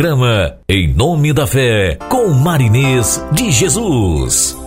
programa Em Nome da Fé com Marinês de Jesus.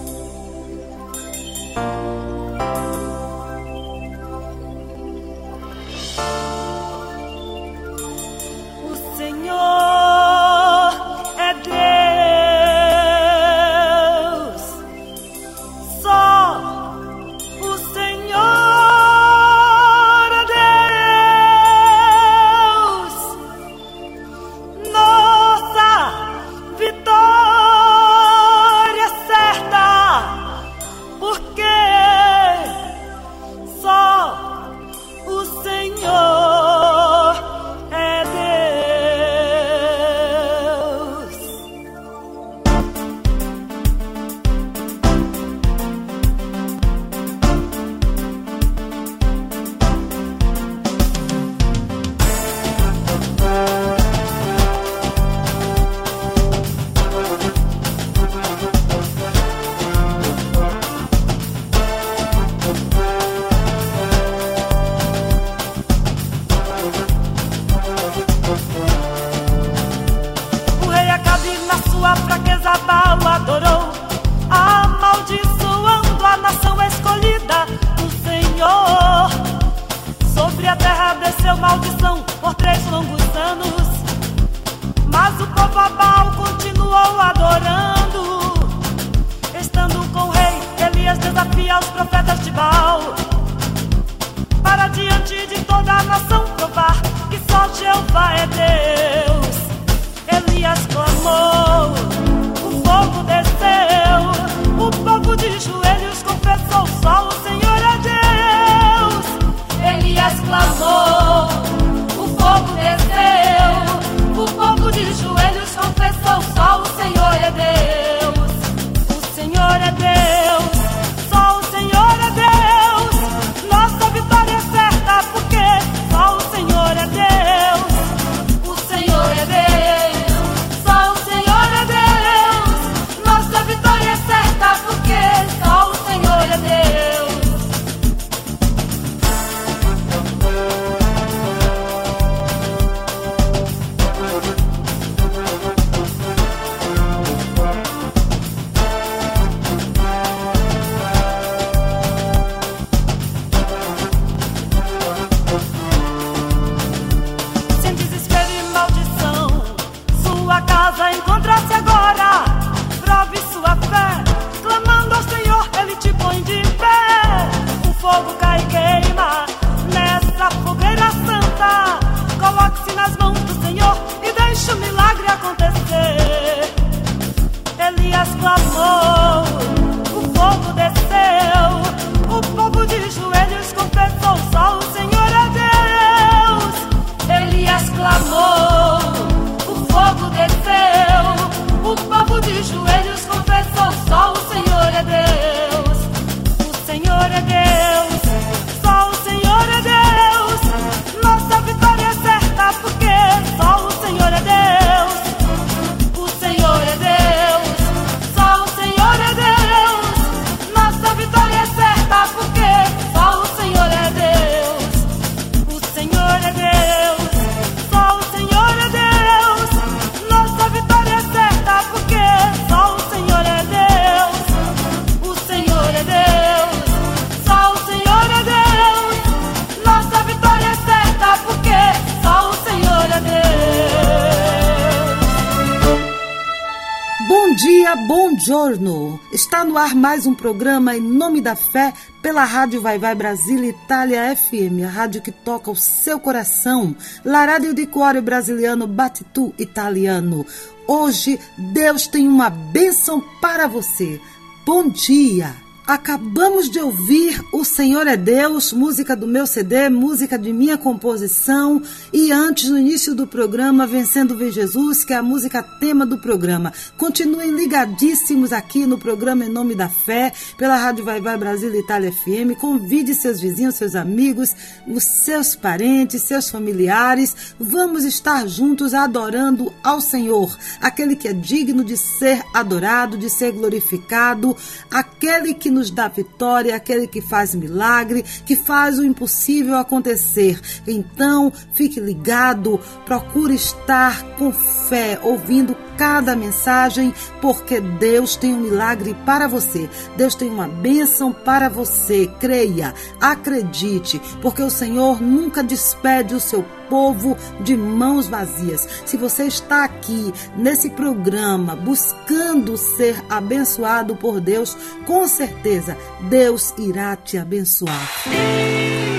programa Em Nome da Fé pela Rádio Vai Vai Brasília Itália FM, a rádio que toca o seu coração. Larádio de di Cuore Brasiliano Batitu Italiano. Hoje Deus tem uma bênção para você. Bom dia! Acabamos de ouvir O Senhor é Deus, música do meu CD, música de minha composição. E antes, no início do programa, Vencendo Vem Jesus, que é a música tema do programa. Continuem ligadíssimos aqui no programa Em Nome da Fé, pela Rádio Vai Vai Brasil Itália FM. Convide seus vizinhos, seus amigos, os seus parentes, seus familiares. Vamos estar juntos adorando ao Senhor, aquele que é digno de ser adorado, de ser glorificado, aquele que nos dá vitória, aquele que faz milagre, que faz o impossível acontecer. Então, fique ligado, procure estar com fé, ouvindo cada mensagem, porque Deus tem um milagre para você. Deus tem uma bênção para você. Creia, acredite, porque o Senhor nunca despede o seu povo de mãos vazias. Se você está aqui nesse programa buscando ser abençoado por Deus, com certeza Deus irá te abençoar.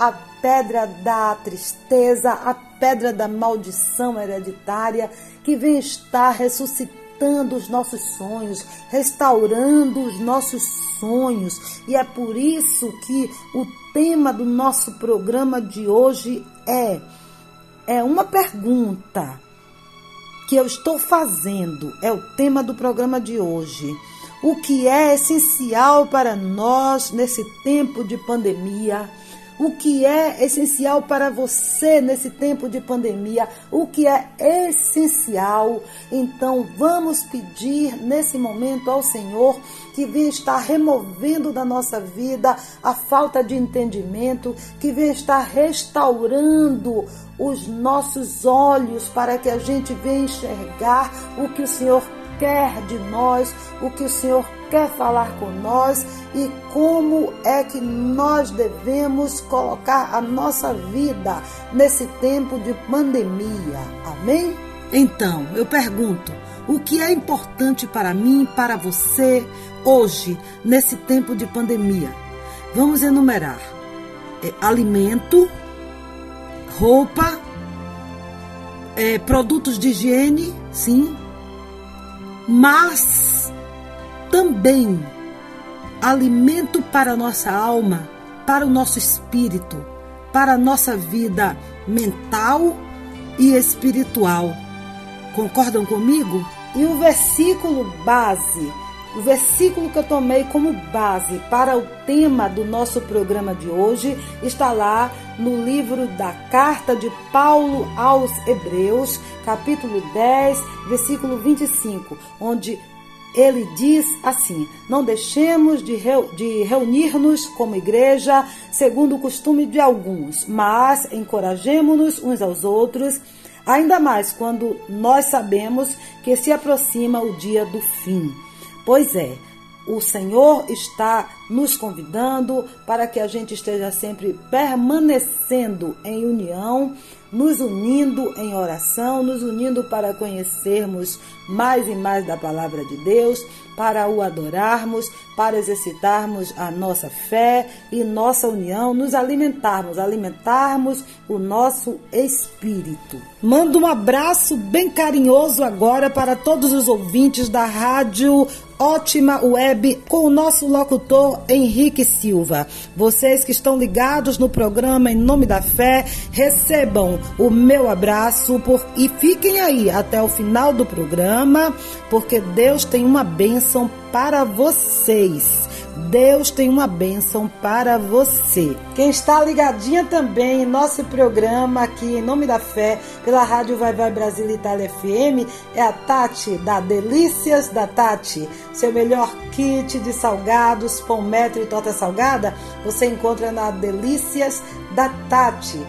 A pedra da tristeza, a pedra da maldição hereditária, que venha estar ressuscitando os nossos sonhos, restaurando os nossos sonhos. E é por isso que o tema do nosso programa de hoje é é uma pergunta que eu estou fazendo, é o tema do programa de hoje. O que é essencial para nós nesse tempo de pandemia, o que é essencial para você nesse tempo de pandemia, o que é essencial. Então, vamos pedir nesse momento ao Senhor que venha estar removendo da nossa vida a falta de entendimento, que venha estar restaurando os nossos olhos para que a gente venha enxergar o que o Senhor quer de nós, o que o Senhor quer falar com nós e como é que nós devemos colocar a nossa vida nesse tempo de pandemia. Amém? Então, eu pergunto: o que é importante para mim, para você, hoje, nesse tempo de pandemia? Vamos enumerar: é, alimento, roupa, é, produtos de higiene, sim, mas também alimento para a nossa alma, para o nosso espírito, para a nossa vida mental e espiritual. Concordam comigo? E o versículo base o versículo que eu tomei como base para o tema do nosso programa de hoje está lá no livro da carta de Paulo aos Hebreus, capítulo 10, versículo 25, onde ele diz assim: Não deixemos de, de reunir-nos como igreja, segundo o costume de alguns, mas encorajemos-nos uns aos outros, ainda mais quando nós sabemos que se aproxima o dia do fim. Pois é, o Senhor está nos convidando para que a gente esteja sempre permanecendo em união, nos unindo em oração, nos unindo para conhecermos mais e mais da palavra de Deus, para o adorarmos, para exercitarmos a nossa fé e nossa união, nos alimentarmos, alimentarmos o nosso espírito. Mando um abraço bem carinhoso agora para todos os ouvintes da rádio Ótima Web com o nosso locutor Henrique Silva. Vocês que estão ligados no programa Em Nome da Fé, recebam o meu abraço por... e fiquem aí até o final do programa, porque Deus tem uma bênção para vocês. Deus tem uma bênção para você. Quem está ligadinha também em nosso programa aqui em Nome da Fé, pela Rádio Vai Vai Brasil Itália FM, é a Tati, da Delícias da Tati. Seu melhor kit de salgados, pão metro e torta salgada, você encontra na Delícias da Tati.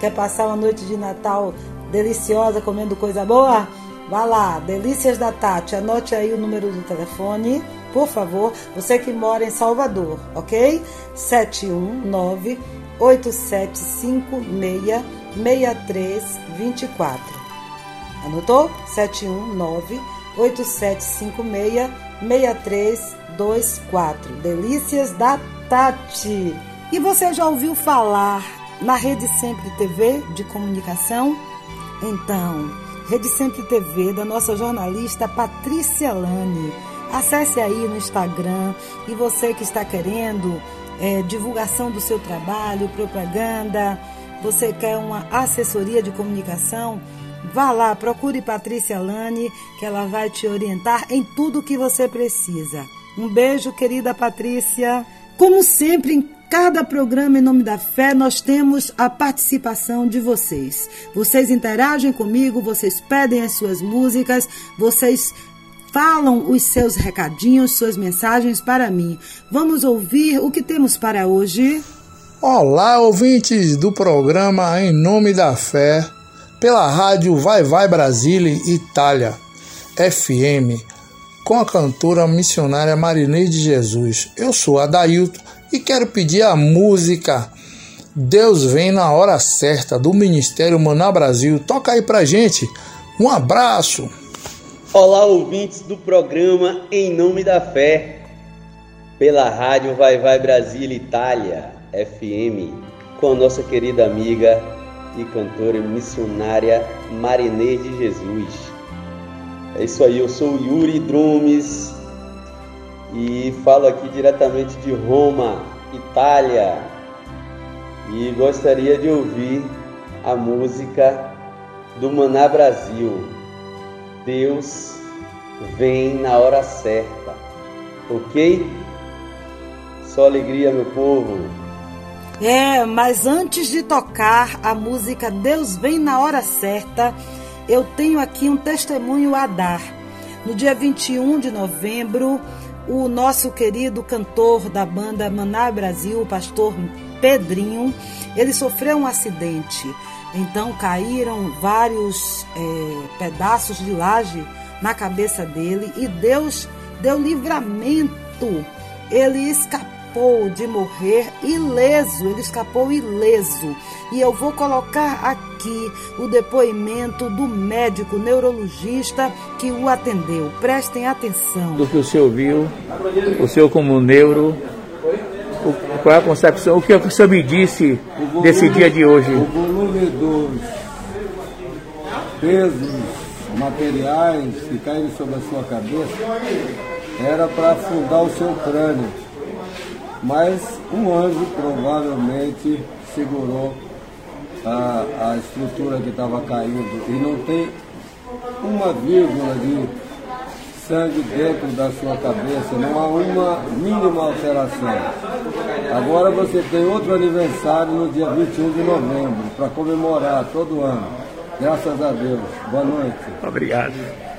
Quer passar uma noite de Natal deliciosa comendo coisa boa? Vá lá, Delícias da Tati, anote aí o número do telefone por favor, você que mora em Salvador, ok? 719 8756 6324. Anotou? 719 8756 6324. Delícias da Tati. E você já ouviu falar na Rede Sempre TV de comunicação? Então, Rede Sempre TV da nossa jornalista Patrícia Lane Acesse aí no Instagram e você que está querendo é, divulgação do seu trabalho, propaganda, você quer uma assessoria de comunicação, vá lá, procure Patrícia Lane, que ela vai te orientar em tudo o que você precisa. Um beijo, querida Patrícia. Como sempre, em cada programa em nome da fé, nós temos a participação de vocês. Vocês interagem comigo, vocês pedem as suas músicas, vocês falam os seus recadinhos, suas mensagens para mim. Vamos ouvir o que temos para hoje? Olá, ouvintes do programa Em Nome da Fé, pela rádio Vai Vai Brasília, Itália, FM, com a cantora missionária Marineide Jesus. Eu sou Adailton e quero pedir a música Deus Vem na Hora Certa, do Ministério Maná Brasil. Toca aí pra gente. Um abraço! Olá, ouvintes do programa Em Nome da Fé. pela rádio Vai Vai Brasil Itália FM com nossa querida amiga e cantora missionária Marinês de Jesus. É isso aí, eu sou Yuri Drumes e falo aqui diretamente de Roma, Itália. E gostaria de ouvir a música do Maná Brasil. Deus vem na hora certa. Ok? Só alegria, meu povo. É, mas antes de tocar a música Deus vem na hora certa, eu tenho aqui um testemunho a dar. No dia 21 de novembro, o nosso querido cantor da banda Maná Brasil, o pastor Pedrinho, ele sofreu um acidente. Então caíram vários é, pedaços de laje na cabeça dele e Deus deu livramento. Ele escapou de morrer ileso, ele escapou ileso. E eu vou colocar aqui o depoimento do médico neurologista que o atendeu. Prestem atenção. Do que o senhor viu, o senhor como neuro, o, qual é a concepção, o que o senhor me disse volume, desse dia de hoje? O volume dos pesos materiais que caíram sobre a sua cabeça era para afundar o seu crânio. Mas um anjo provavelmente segurou a, a estrutura que estava caindo. E não tem uma vírgula de sangue dentro da sua cabeça, não há uma mínima alteração. Agora você tem outro aniversário no dia 21 de novembro, para comemorar todo ano. Graças a Deus. Boa noite. Obrigado.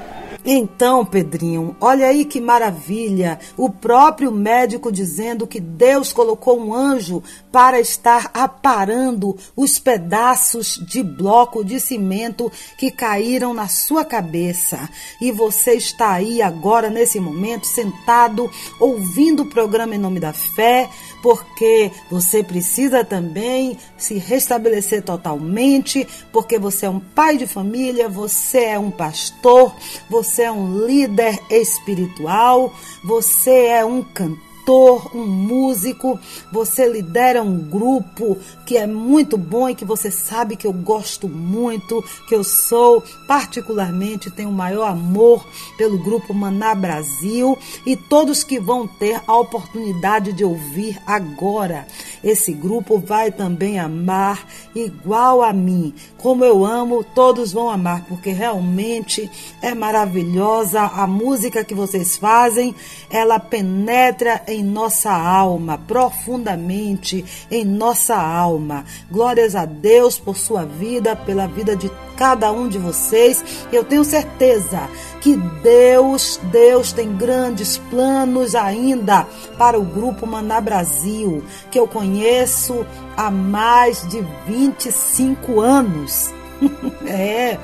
Então, Pedrinho, olha aí que maravilha. O próprio médico dizendo que Deus colocou um anjo para estar aparando os pedaços de bloco de cimento que caíram na sua cabeça. E você está aí agora, nesse momento, sentado, ouvindo o programa Em Nome da Fé, porque você precisa também se restabelecer totalmente, porque você é um pai de família, você é um pastor, você é um líder espiritual, você é um cantor cantor, um músico, você lidera um grupo que é muito bom e que você sabe que eu gosto muito, que eu sou particularmente tenho o maior amor pelo grupo Maná Brasil e todos que vão ter a oportunidade de ouvir agora. Esse grupo vai também amar igual a mim. Como eu amo, todos vão amar, porque realmente é maravilhosa a música que vocês fazem, ela penetra em nossa alma, profundamente em nossa alma. Glórias a Deus por sua vida, pela vida de cada um de vocês. Eu tenho certeza que Deus, Deus tem grandes planos ainda para o grupo Maná Brasil, que eu conheço há mais de 25 anos. é,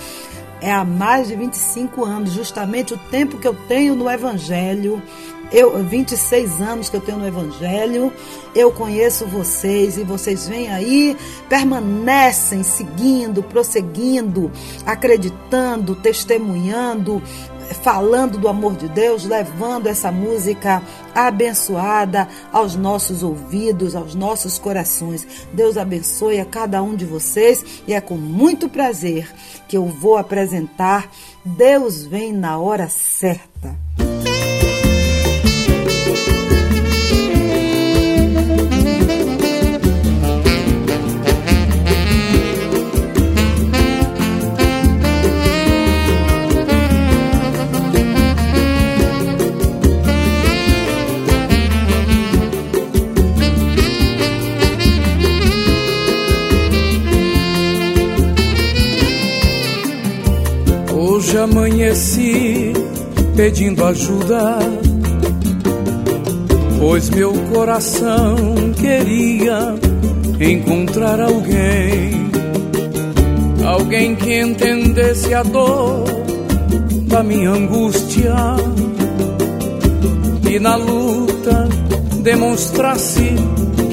é há mais de 25 anos, justamente o tempo que eu tenho no Evangelho, eu 26 anos que eu tenho no Evangelho, eu conheço vocês e vocês vêm aí, permanecem seguindo, prosseguindo, acreditando, testemunhando, falando do amor de Deus, levando essa música abençoada aos nossos ouvidos, aos nossos corações. Deus abençoe a cada um de vocês e é com muito prazer que eu vou apresentar Deus vem na hora certa. Pedindo ajuda, pois meu coração queria encontrar alguém, alguém que entendesse a dor da minha angústia. E na luta demonstrasse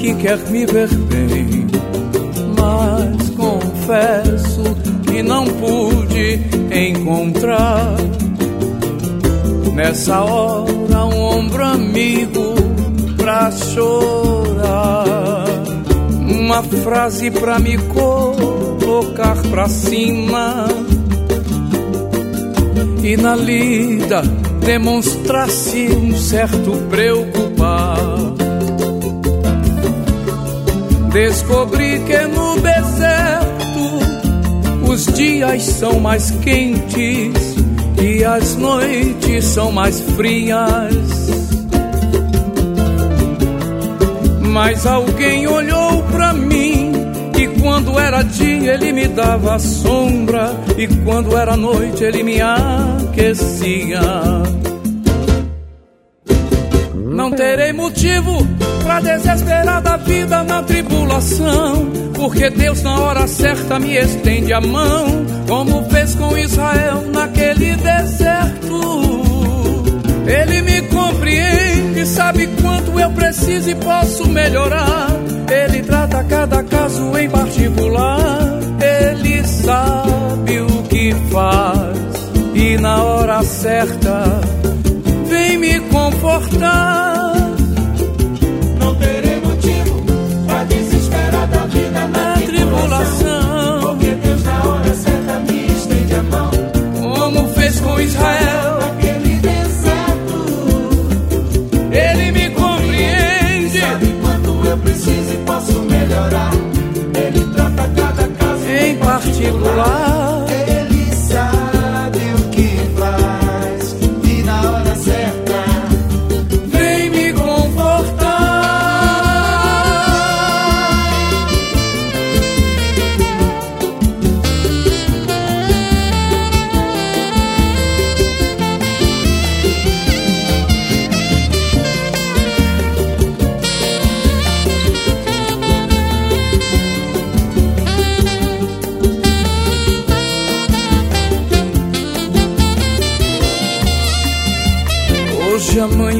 que quer me ver bem. Mas confesso que não pude encontrar Nessa hora, um ombro amigo pra chorar. Uma frase pra me colocar pra cima. E na lida demonstrasse um certo preocupar. Descobri que no deserto os dias são mais quentes e as noites são mais frias. Mas alguém olhou pra mim e quando era dia ele me dava sombra e quando era noite ele me aquecia. Não terei motivo pra desesperar da vida na tribulação, porque Deus na hora certa me estende a mão, como fez com Israel naquele deserto. Ele me compreende, sabe quanto eu preciso e posso melhorar. Ele trata cada caso em particular. Ele sabe o que faz e na hora certa vem me confortar. Particular.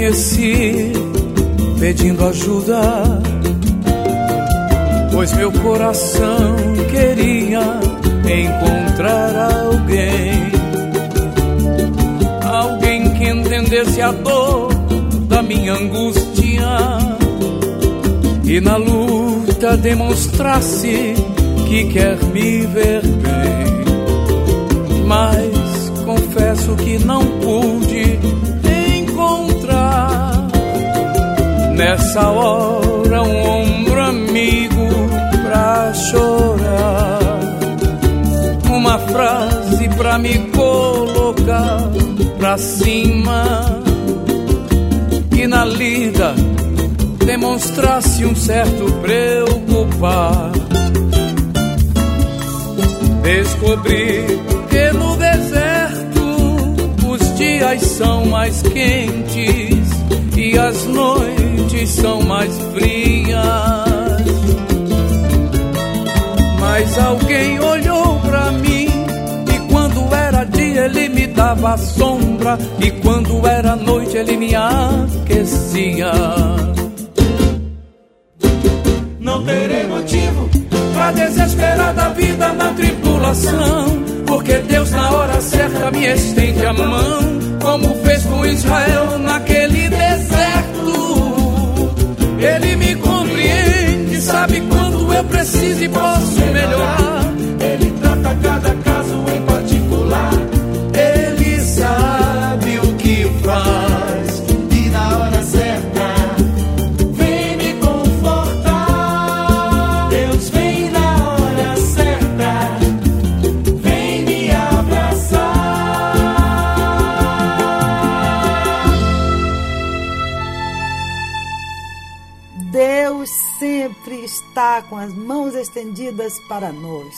Hoje amanheci pedindo ajuda, pois meu coração queria encontrar alguém, alguém que entendesse a dor da minha angústia e na luta demonstrasse que quer me ver bem. Mas confesso que não pude nessa hora um ombro amigo pra chorar, uma frase pra me colocar pra cima e na lida demonstrasse um certo preocupar. Descobri que no deserto os dias são mais quentes e as noites são mais frias. Mas alguém olhou pra mim e quando era dia ele me dava sombra e quando era noite ele me aquecia. Não terei motivo pra desesperar da vida na tribulação, porque Deus na hora certa me estende a mão, como fez com Israel naquele deserto. Ele me compreende, sabe quando eu preciso e posso com as mãos estendidas para nós.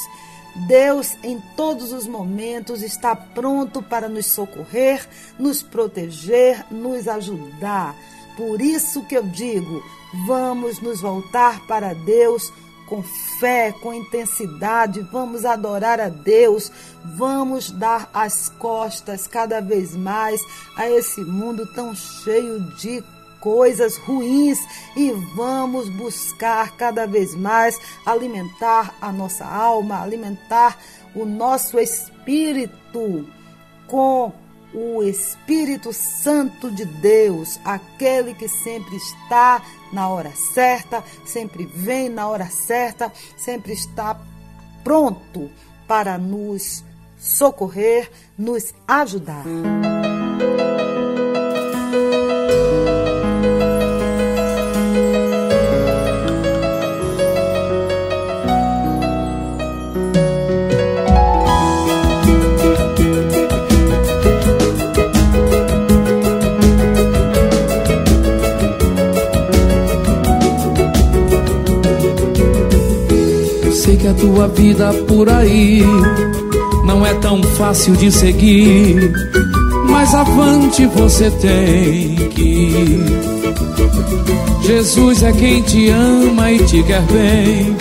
Deus, em todos os momentos, está pronto para nos socorrer, nos proteger, nos ajudar. Por isso que eu digo: vamos nos voltar para Deus com fé, com intensidade, vamos adorar a Deus, vamos dar as costas cada vez mais a esse mundo tão cheio de coisas ruins e vamos buscar cada vez mais alimentar a nossa alma, alimentar o nosso espírito com o Espírito Santo de Deus, aquele que sempre está na hora certa, sempre vem na hora certa, sempre está pronto para nos socorrer, nos ajudar. Que a tua vida por aí não é tão fácil de seguir, mas avante você tem que. Jesus é quem te ama e te quer bem,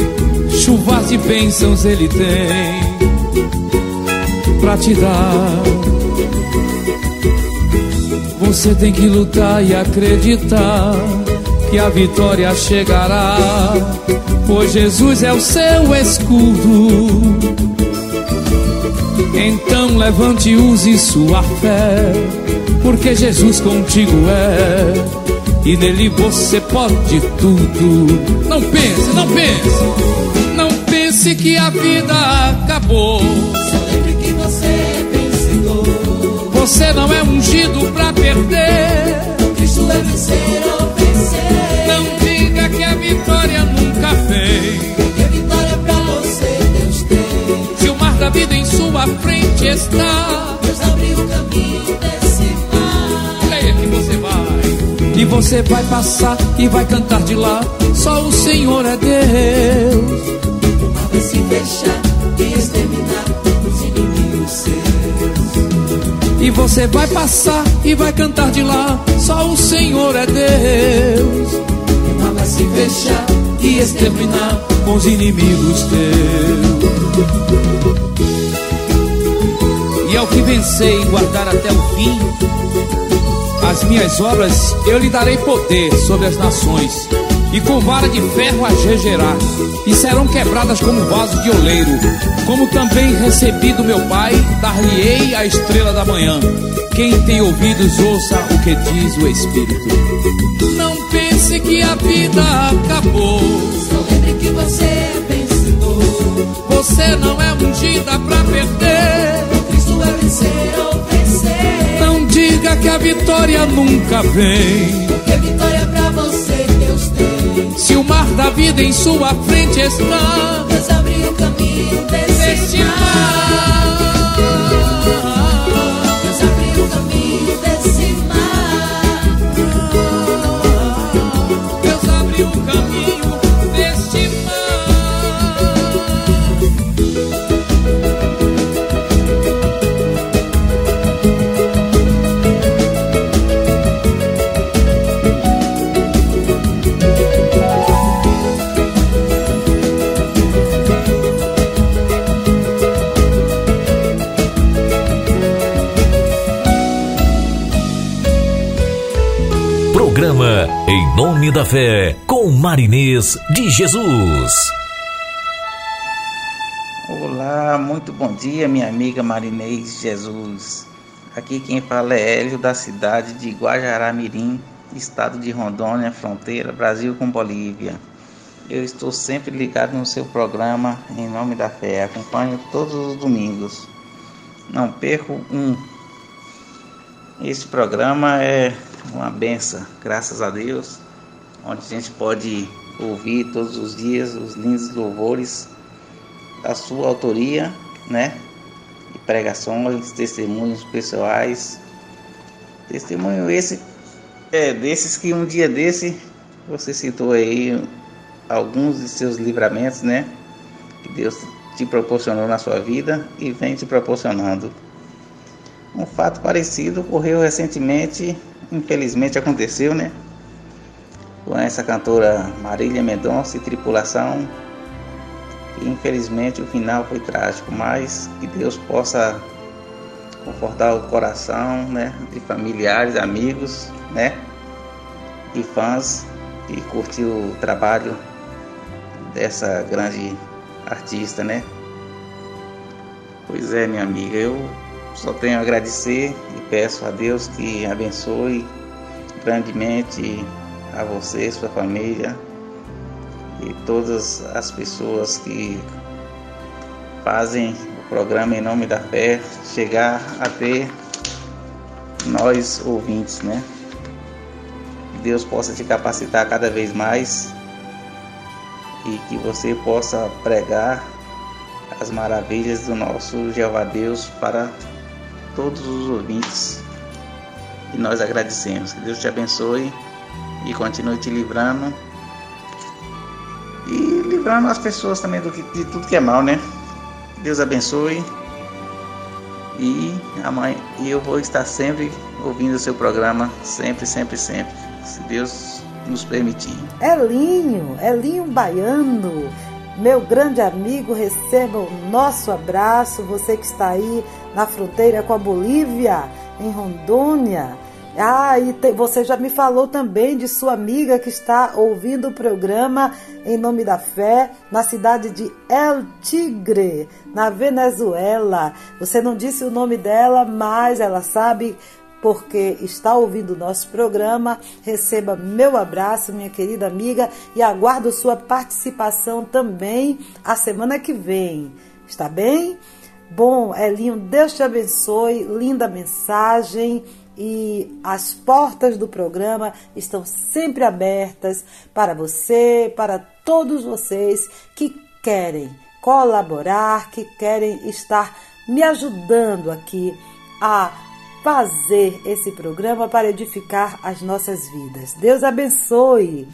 chuvas de bênçãos ele tem pra te dar. Você tem que lutar e acreditar que a vitória chegará, pois Jesus é o seu escudo. Então levante e use sua fé, porque Jesus contigo é, e nele você pode tudo. Não pense, não pense, não pense que a vida acabou. Só lembre que você é vencedor. Você não é ungido pra perder. Cristo é vencer ou vencer. Que a vitória nunca vem. Porque a vitória pra você Deus tem. Se o mar da vida em sua frente está, Deus abriu o caminho desse mar. leia que você vai. E você vai passar e vai cantar de lá. Só o Senhor é Deus. O mar vai se fechar e exterminar os inimigos seus. E você vai passar e vai cantar de lá. Só o Senhor é Deus. Vai se fechar E exterminar com os inimigos teus. E ao que vencer e guardar até o fim, as minhas obras eu lhe darei poder sobre as nações, e com vara de ferro as regerá, e serão quebradas como vaso de oleiro, como também recebi do meu Pai, dar-lhe-ei a estrela da manhã. Quem tem ouvidos, ouça o que diz o Espírito. Não pense que a vida acabou. Só lembre que você é vencedor. Você não é ungida pra perder. Cristo é vencer ou vencer. Não diga que a vitória nunca vem. Porque a vitória pra você Deus tem. Se o mar da vida em sua frente está, Deus abriu o caminho desse mar. Nome da Fé, com Marinês de Jesus. Olá, muito bom dia, minha amiga Marinês Jesus. Aqui quem fala é Hélio, da cidade de Guajará-Mirim, estado de Rondônia, fronteira Brasil com Bolívia. Eu estou sempre ligado no seu programa Em Nome da Fé. Acompanho todos os domingos. Não perco um. Esse programa é uma benção, graças a Deus, onde a gente pode ouvir todos os dias os lindos louvores da sua autoria, né? E pregações, testemunhos pessoais. Testemunho esse é desses que um dia desse você citou aí alguns de seus livramentos, né? Que Deus te proporcionou na sua vida e vem te proporcionando. Um fato parecido ocorreu recentemente, infelizmente aconteceu, né? Com essa cantora Marília Mendonça e tripulação infelizmente o final foi trágico, mas que Deus possa confortar o coração, né, de familiares, amigos, né, e fãs que curtiu o trabalho dessa grande artista, né? Pois é, minha amiga, eu só tenho a agradecer e peço a Deus que abençoe grandemente a você, sua família e todas as pessoas que fazem o programa em nome da fé chegar até nós ouvintes, né? Deus possa te capacitar cada vez mais e que você possa pregar as maravilhas do nosso Jeová Deus para todos os ouvintes. E nós agradecemos. Que Deus te abençoe e continue te livrando. E livrando as pessoas também do que, de tudo que é mal, né? Deus abençoe. E amanhã eu vou estar sempre ouvindo o seu programa, sempre, sempre, sempre. Se Deus nos permitir. Elinho, Elinho Baiano, meu grande amigo, receba o nosso abraço. Você que está aí na fronteira com a Bolívia, em Rondônia. Ah, e te, você já me falou também de sua amiga que está ouvindo o programa em nome da fé na cidade de El Tigre, na Venezuela. Você não disse o nome dela, mas ela sabe porque está ouvindo o nosso programa. Receba meu abraço, minha querida amiga, e aguardo sua participação também a semana que vem. Está bem? Bom, Elinho, Deus te abençoe. Linda mensagem e as portas do programa estão sempre abertas para você, para todos vocês que querem colaborar, que querem estar me ajudando aqui a fazer esse programa para edificar as nossas vidas. Deus abençoe.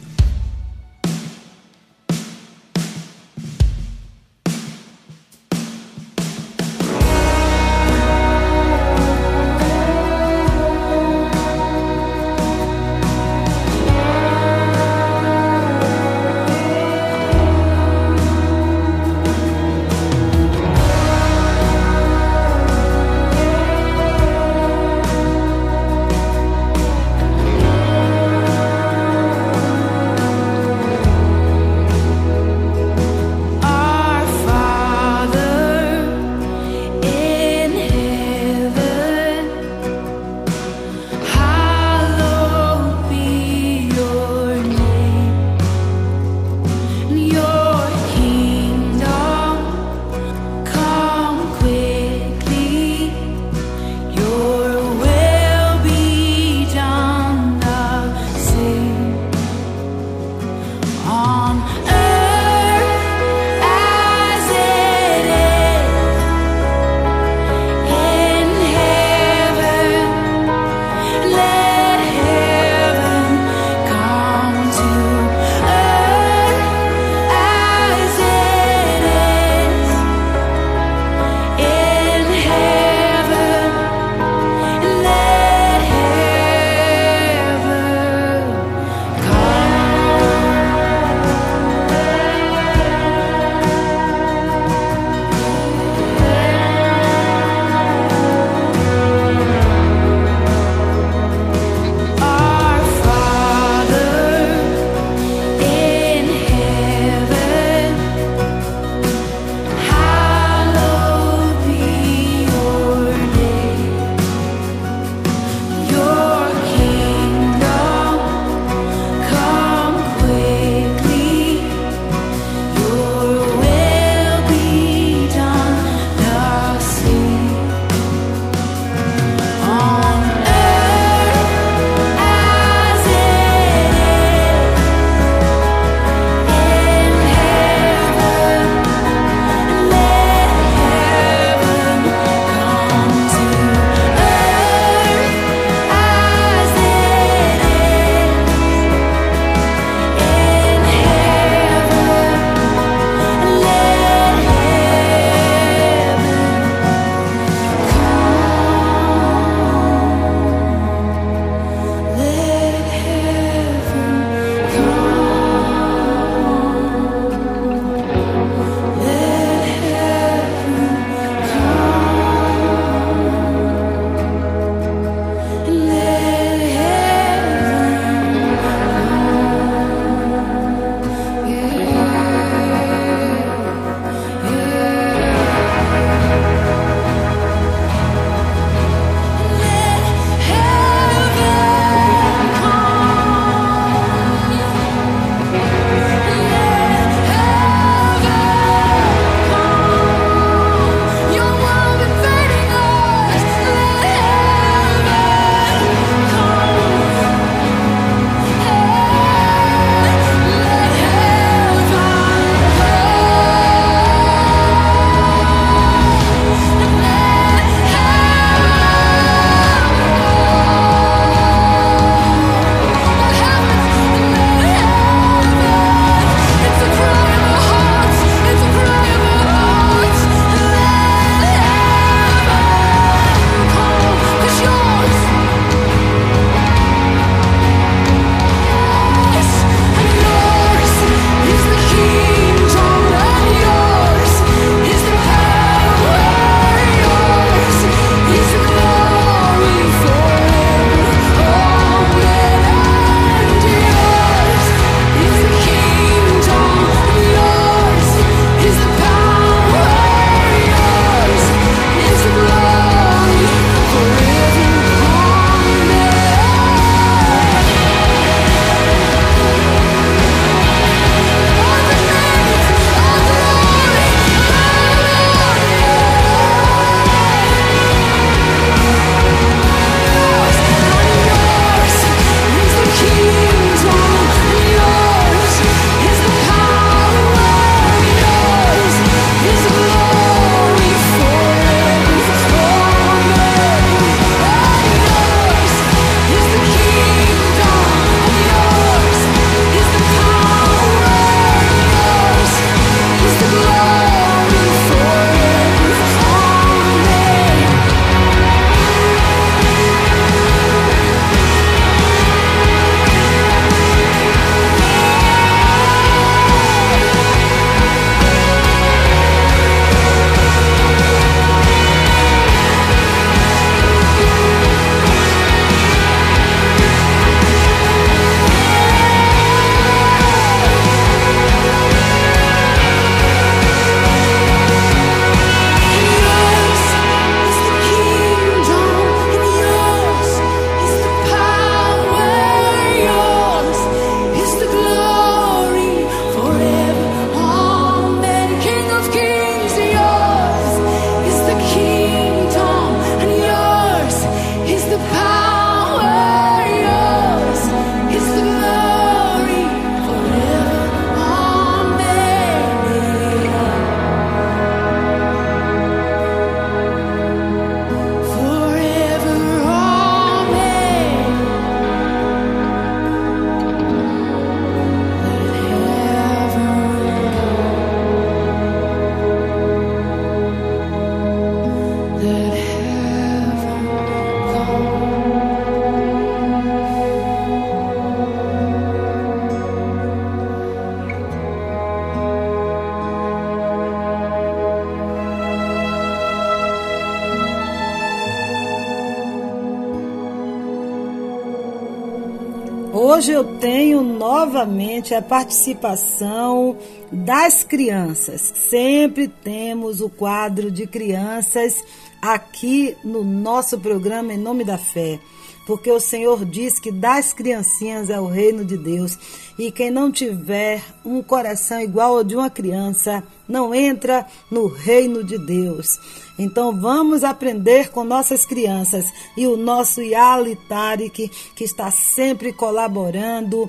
Hoje eu tenho novamente a participação das crianças. Sempre temos o quadro de crianças aqui no nosso programa Em Nome da Fé porque o Senhor diz que das criancinhas é o reino de Deus. E quem não tiver um coração igual ao de uma criança, não entra no reino de Deus. Então vamos aprender com nossas crianças e o nosso Yali Tarik, que está sempre colaborando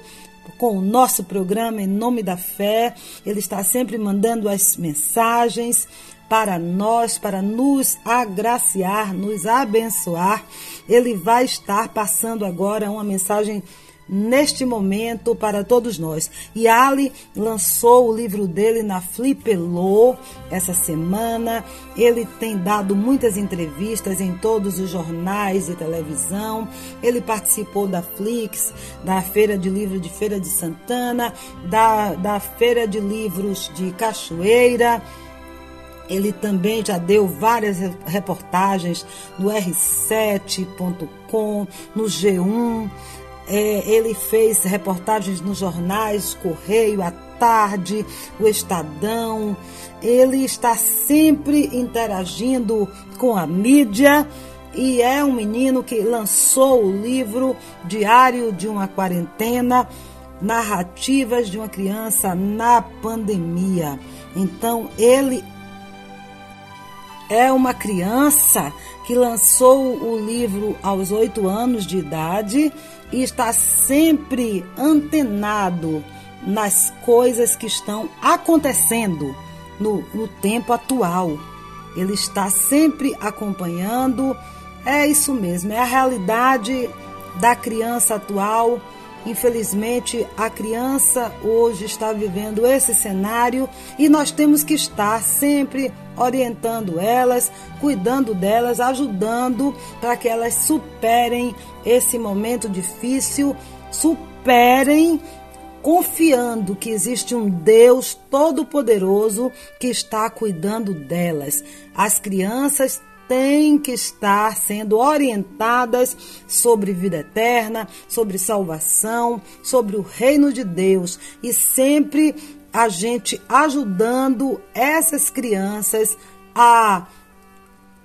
com o nosso programa Em Nome da Fé. Ele está sempre mandando as mensagens para nós, para nos agraciar, nos abençoar. Ele vai estar passando agora uma mensagem neste momento para todos nós. E Ali lançou o livro dele na Flipelô essa semana. Ele tem dado muitas entrevistas em todos os jornais e televisão. Ele participou da Flix, da Feira de Livro de Feira de Santana, da, da Feira de Livros de Cachoeira. Ele também já deu várias reportagens no R7.com, no G1. É, ele fez reportagens nos jornais Correio, à Tarde, o Estadão. Ele está sempre interagindo com a mídia e é um menino que lançou o livro Diário de uma Quarentena Narrativas de uma Criança na Pandemia. Então, ele é uma criança que lançou o livro aos oito anos de idade e está sempre antenado nas coisas que estão acontecendo no, no tempo atual. Ele está sempre acompanhando. É isso mesmo, é a realidade da criança atual Infelizmente, a criança hoje está vivendo esse cenário e nós temos que estar sempre orientando elas, cuidando delas, ajudando para que elas superem esse momento difícil, superem confiando que existe um Deus todo-poderoso que está cuidando delas. As crianças têm que estar sendo orientadas sobre vida eterna, sobre salvação, sobre o reino de Deus e sempre a gente ajudando essas crianças a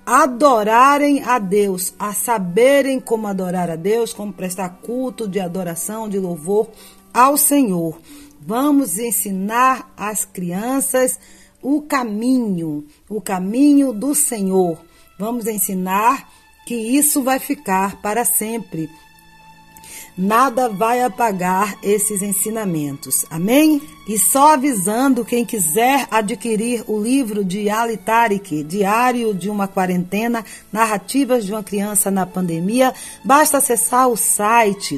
adorarem a Deus, a saberem como adorar a Deus, como prestar culto de adoração, de louvor ao Senhor. Vamos ensinar as crianças o caminho, o caminho do Senhor. Vamos ensinar que isso vai ficar para sempre. Nada vai apagar esses ensinamentos. Amém? E só avisando quem quiser adquirir o livro de Ali Diário de uma Quarentena, Narrativas de uma Criança na Pandemia, basta acessar o site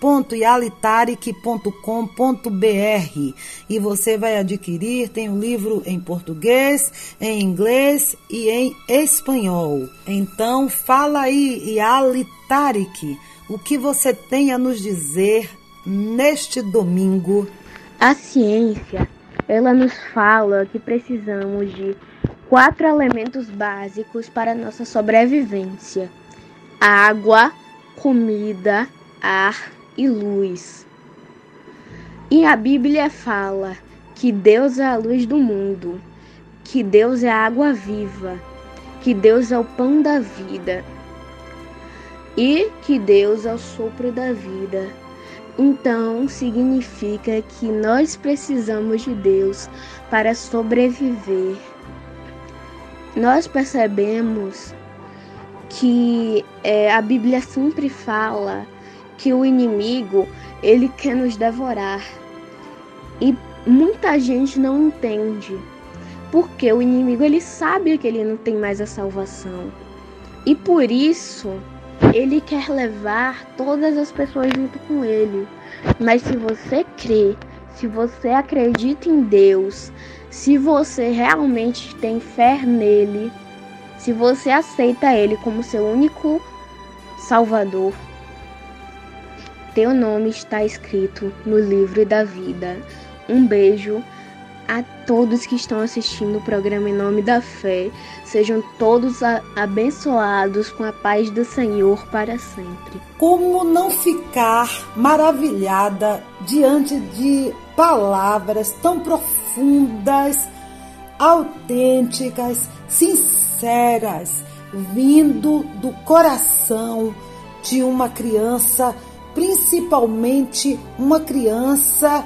www.yalitaric.com.br e você vai adquirir, tem o um livro em português, em inglês e em espanhol. Então fala aí, Yali Tariq, o que você tem a nos dizer neste domingo. A ciência, ela nos fala que precisamos de quatro elementos básicos para nossa sobrevivência: água, comida, ar e luz. E a Bíblia fala que Deus é a luz do mundo, que Deus é a água viva, que Deus é o pão da vida e que Deus é o sopro da vida. Então, significa que nós precisamos de Deus para sobreviver. Nós percebemos que é, a Bíblia sempre fala que o inimigo ele quer nos devorar e muita gente não entende porque o inimigo ele sabe que ele não tem mais a salvação e por isso ele quer levar todas as pessoas junto com ele. Mas se você crê, se você acredita em Deus, se você realmente tem fé nele, se você aceita ele como seu único Salvador, teu nome está escrito no livro da vida. Um beijo, a todos que estão assistindo o programa Em Nome da Fé. Sejam todos abençoados com a paz do Senhor para sempre. Como não ficar maravilhada diante de palavras tão profundas, autênticas, sinceras, vindo do coração de uma criança, principalmente uma criança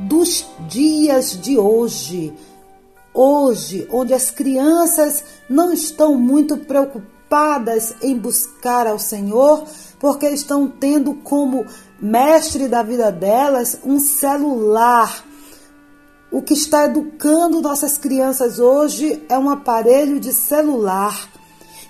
dos dias de hoje. Hoje, onde as crianças não estão muito preocupadas em buscar ao Senhor, porque estão tendo como mestre da vida delas um celular. O que está educando nossas crianças hoje é um aparelho de celular.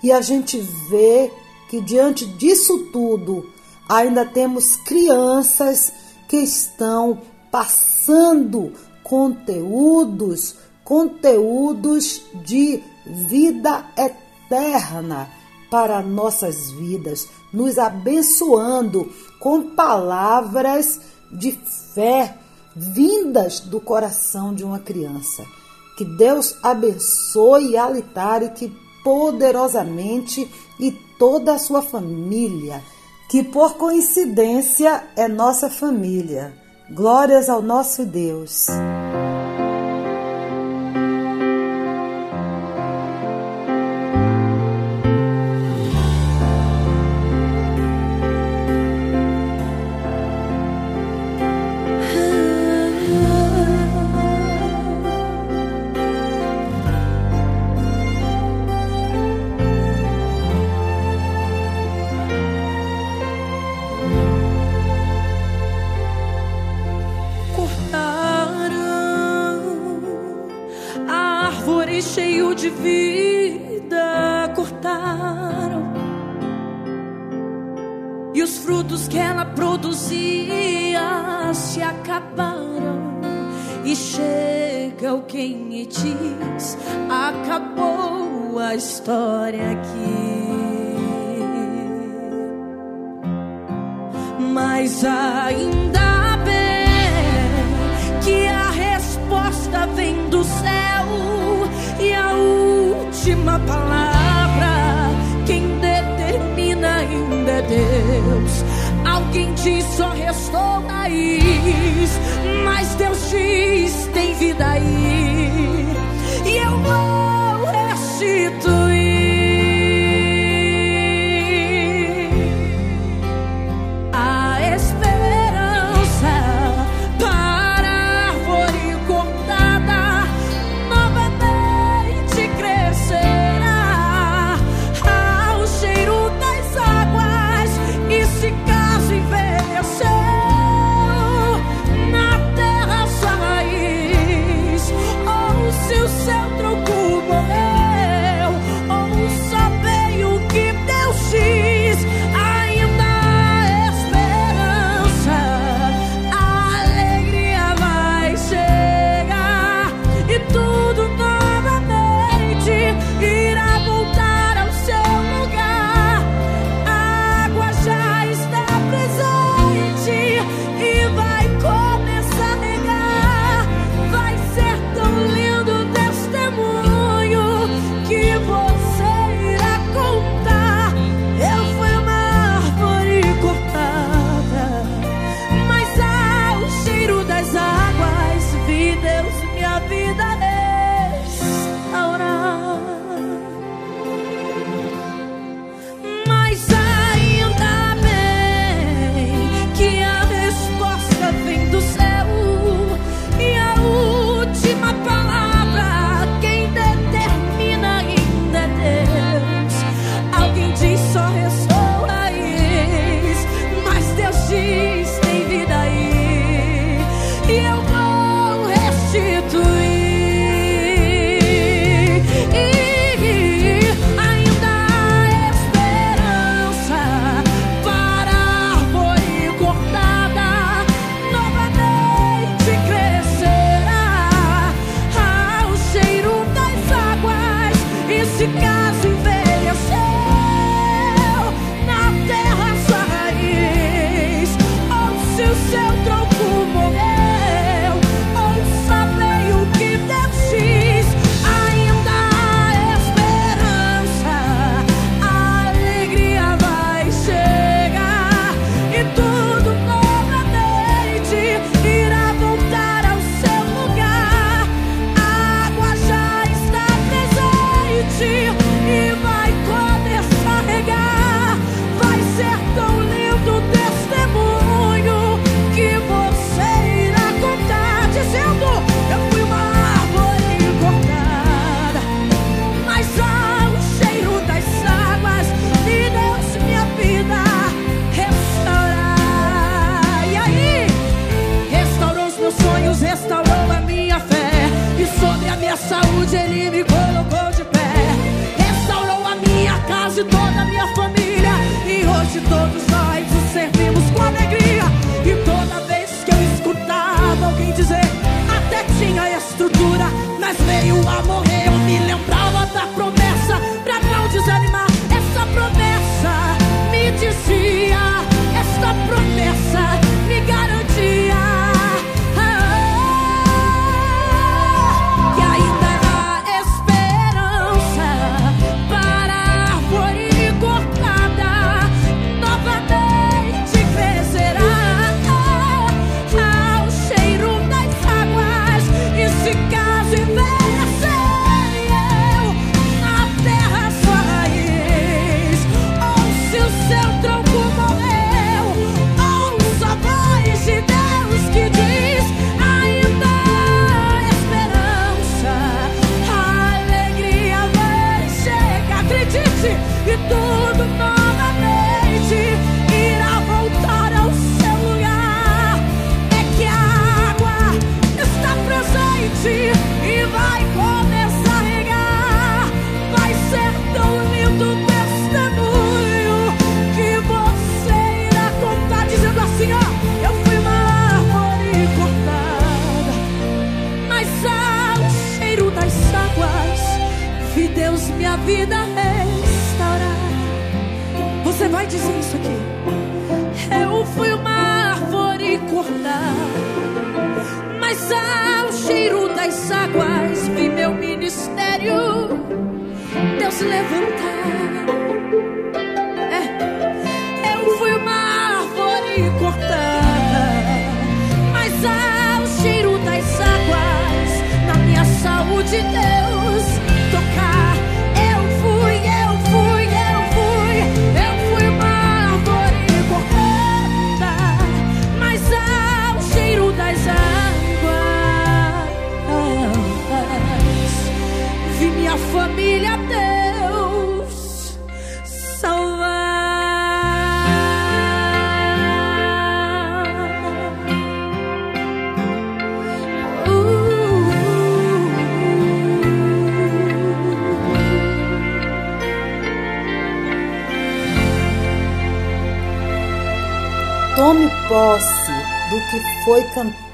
E a gente vê que diante disso tudo, ainda temos crianças que estão passando conteúdos, conteúdos de vida eterna para nossas vidas, nos abençoando com palavras de fé vindas do coração de uma criança. Que Deus abençoe a que poderosamente e toda a sua família, que por coincidência é nossa família. Glórias ao nosso Deus.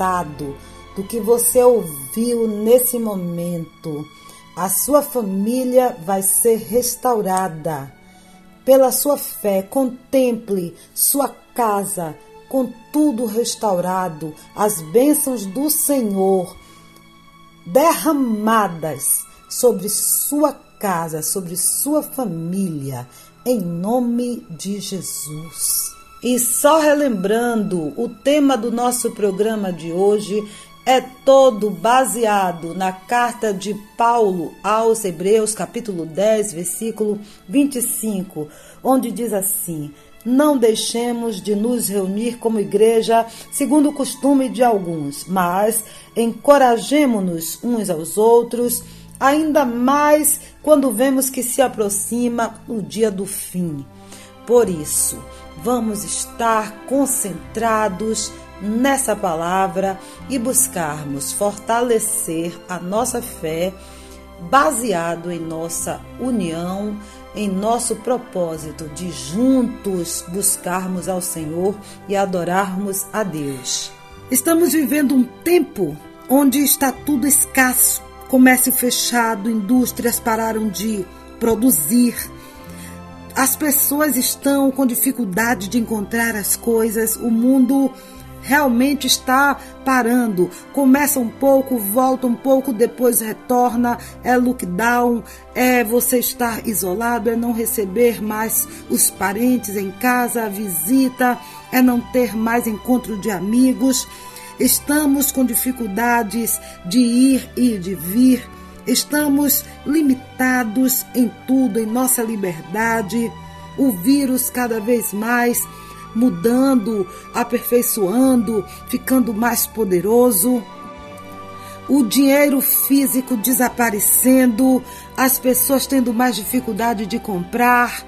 Cantado, do que você ouviu nesse momento. A sua família vai ser restaurada. Pela sua fé, contemple sua casa com tudo restaurado, as bênçãos do Senhor derramadas sobre sua casa, sobre sua família, em nome de Jesus. E só relembrando, o tema do nosso programa de hoje é todo baseado na carta de Paulo aos Hebreus, capítulo 10, versículo 25, onde diz assim: Não deixemos de nos reunir como igreja, segundo o costume de alguns, mas encorajemo-nos uns aos outros, ainda mais quando vemos que se aproxima o dia do fim. Por isso, vamos estar concentrados nessa palavra e buscarmos fortalecer a nossa fé baseado em nossa união, em nosso propósito de juntos buscarmos ao Senhor e adorarmos a Deus. Estamos vivendo um tempo onde está tudo escasso, comércio fechado, indústrias pararam de produzir, as pessoas estão com dificuldade de encontrar as coisas, o mundo realmente está parando. Começa um pouco, volta um pouco, depois retorna. É lockdown, é você estar isolado, é não receber mais os parentes em casa, a visita, é não ter mais encontro de amigos. Estamos com dificuldades de ir e de vir. Estamos limitados em tudo, em nossa liberdade. O vírus cada vez mais mudando, aperfeiçoando, ficando mais poderoso. O dinheiro físico desaparecendo, as pessoas tendo mais dificuldade de comprar,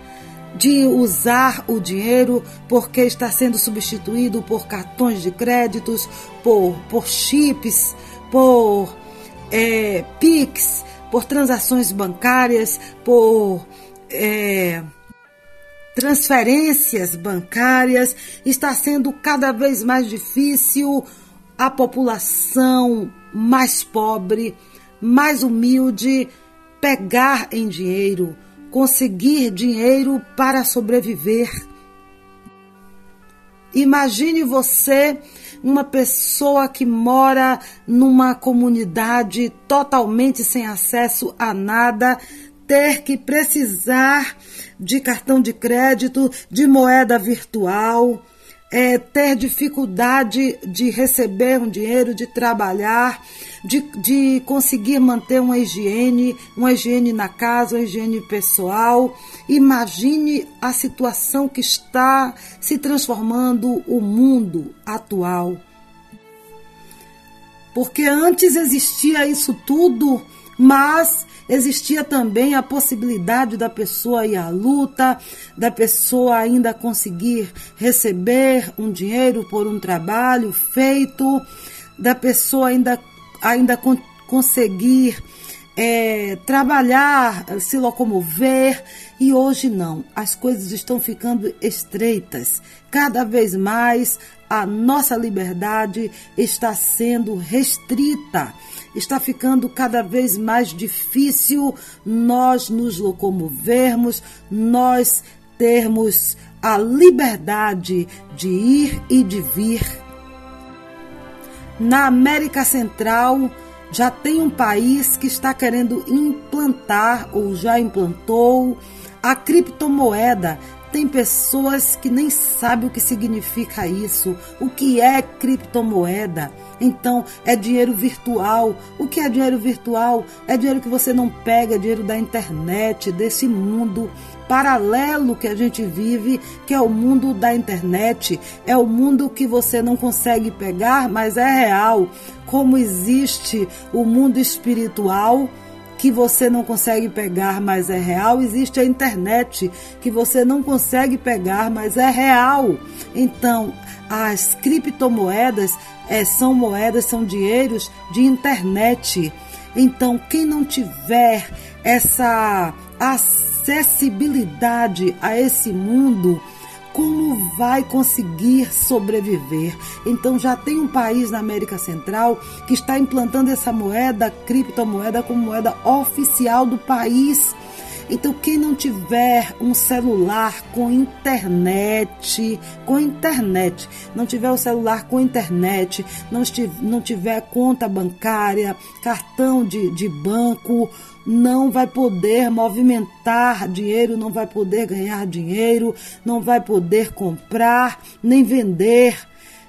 de usar o dinheiro, porque está sendo substituído por cartões de créditos, por, por chips, por é, PIX, por transações bancárias, por é, transferências bancárias, está sendo cada vez mais difícil a população mais pobre, mais humilde, pegar em dinheiro, conseguir dinheiro para sobreviver. Imagine você, uma pessoa que mora numa comunidade totalmente sem acesso a nada, ter que precisar de cartão de crédito, de moeda virtual, é, ter dificuldade de receber um dinheiro, de trabalhar, de, de conseguir manter uma higiene, uma higiene na casa, uma higiene pessoal. Imagine a situação que está se transformando o mundo atual. Porque antes existia isso tudo, mas existia também a possibilidade da pessoa ir à luta, da pessoa ainda conseguir receber um dinheiro por um trabalho feito, da pessoa ainda, ainda con conseguir é, trabalhar, se locomover, e hoje não. As coisas estão ficando estreitas. Cada vez mais a nossa liberdade está sendo restrita. Está ficando cada vez mais difícil nós nos locomovermos, nós termos a liberdade de ir e de vir. Na América Central, já tem um país que está querendo implantar ou já implantou a criptomoeda tem pessoas que nem sabem o que significa isso, o que é criptomoeda. Então, é dinheiro virtual. O que é dinheiro virtual? É dinheiro que você não pega, é dinheiro da internet, desse mundo paralelo que a gente vive, que é o mundo da internet. É o mundo que você não consegue pegar, mas é real. Como existe o mundo espiritual que você não consegue pegar, mas é real. Existe a internet que você não consegue pegar, mas é real. Então, as criptomoedas é, são moedas, são dinheiros de internet. Então, quem não tiver essa acessibilidade a esse mundo, como vai conseguir sobreviver. Então já tem um país na América Central que está implantando essa moeda, criptomoeda, como moeda oficial do país. Então, quem não tiver um celular com internet, com internet, não tiver o um celular com internet, não, não tiver conta bancária, cartão de, de banco, não vai poder movimentar dinheiro, não vai poder ganhar dinheiro, não vai poder comprar nem vender.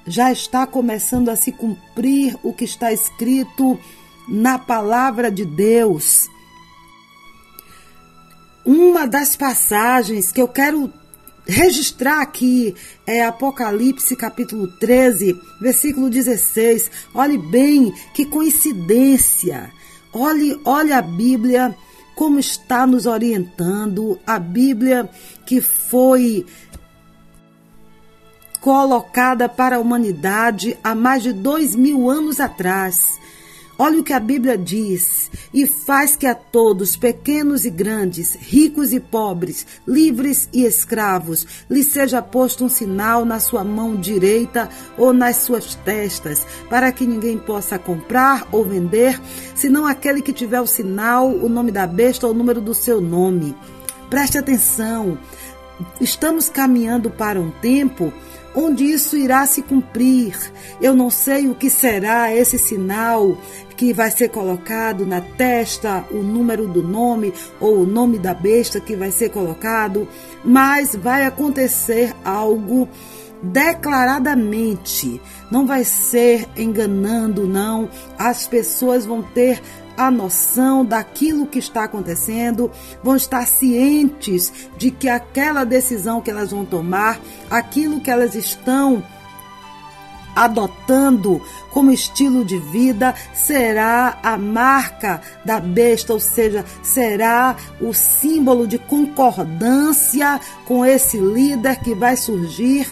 Já está começando a se cumprir o que está escrito na palavra de Deus. Uma das passagens que eu quero registrar aqui é Apocalipse capítulo 13, versículo 16. Olhe bem que coincidência. Olhe, olhe a Bíblia como está nos orientando, a Bíblia que foi colocada para a humanidade há mais de dois mil anos atrás. Olha o que a Bíblia diz: e faz que a todos, pequenos e grandes, ricos e pobres, livres e escravos, lhe seja posto um sinal na sua mão direita ou nas suas testas, para que ninguém possa comprar ou vender, senão aquele que tiver o sinal, o nome da besta ou o número do seu nome. Preste atenção, estamos caminhando para um tempo onde isso irá se cumprir. Eu não sei o que será esse sinal que vai ser colocado na testa, o número do nome ou o nome da besta que vai ser colocado, mas vai acontecer algo declaradamente. Não vai ser enganando, não. As pessoas vão ter a noção daquilo que está acontecendo, vão estar cientes de que aquela decisão que elas vão tomar, aquilo que elas estão adotando como estilo de vida será a marca da besta, ou seja, será o símbolo de concordância com esse líder que vai surgir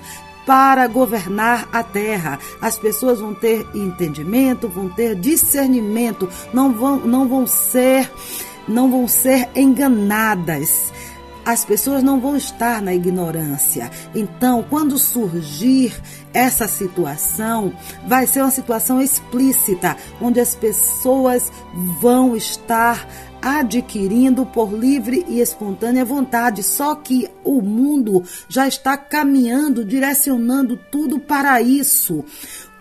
para governar a terra. As pessoas vão ter entendimento, vão ter discernimento, não vão, não vão ser não vão ser enganadas. As pessoas não vão estar na ignorância. Então, quando surgir essa situação, vai ser uma situação explícita, onde as pessoas vão estar adquirindo por livre e espontânea vontade. Só que o mundo já está caminhando, direcionando tudo para isso.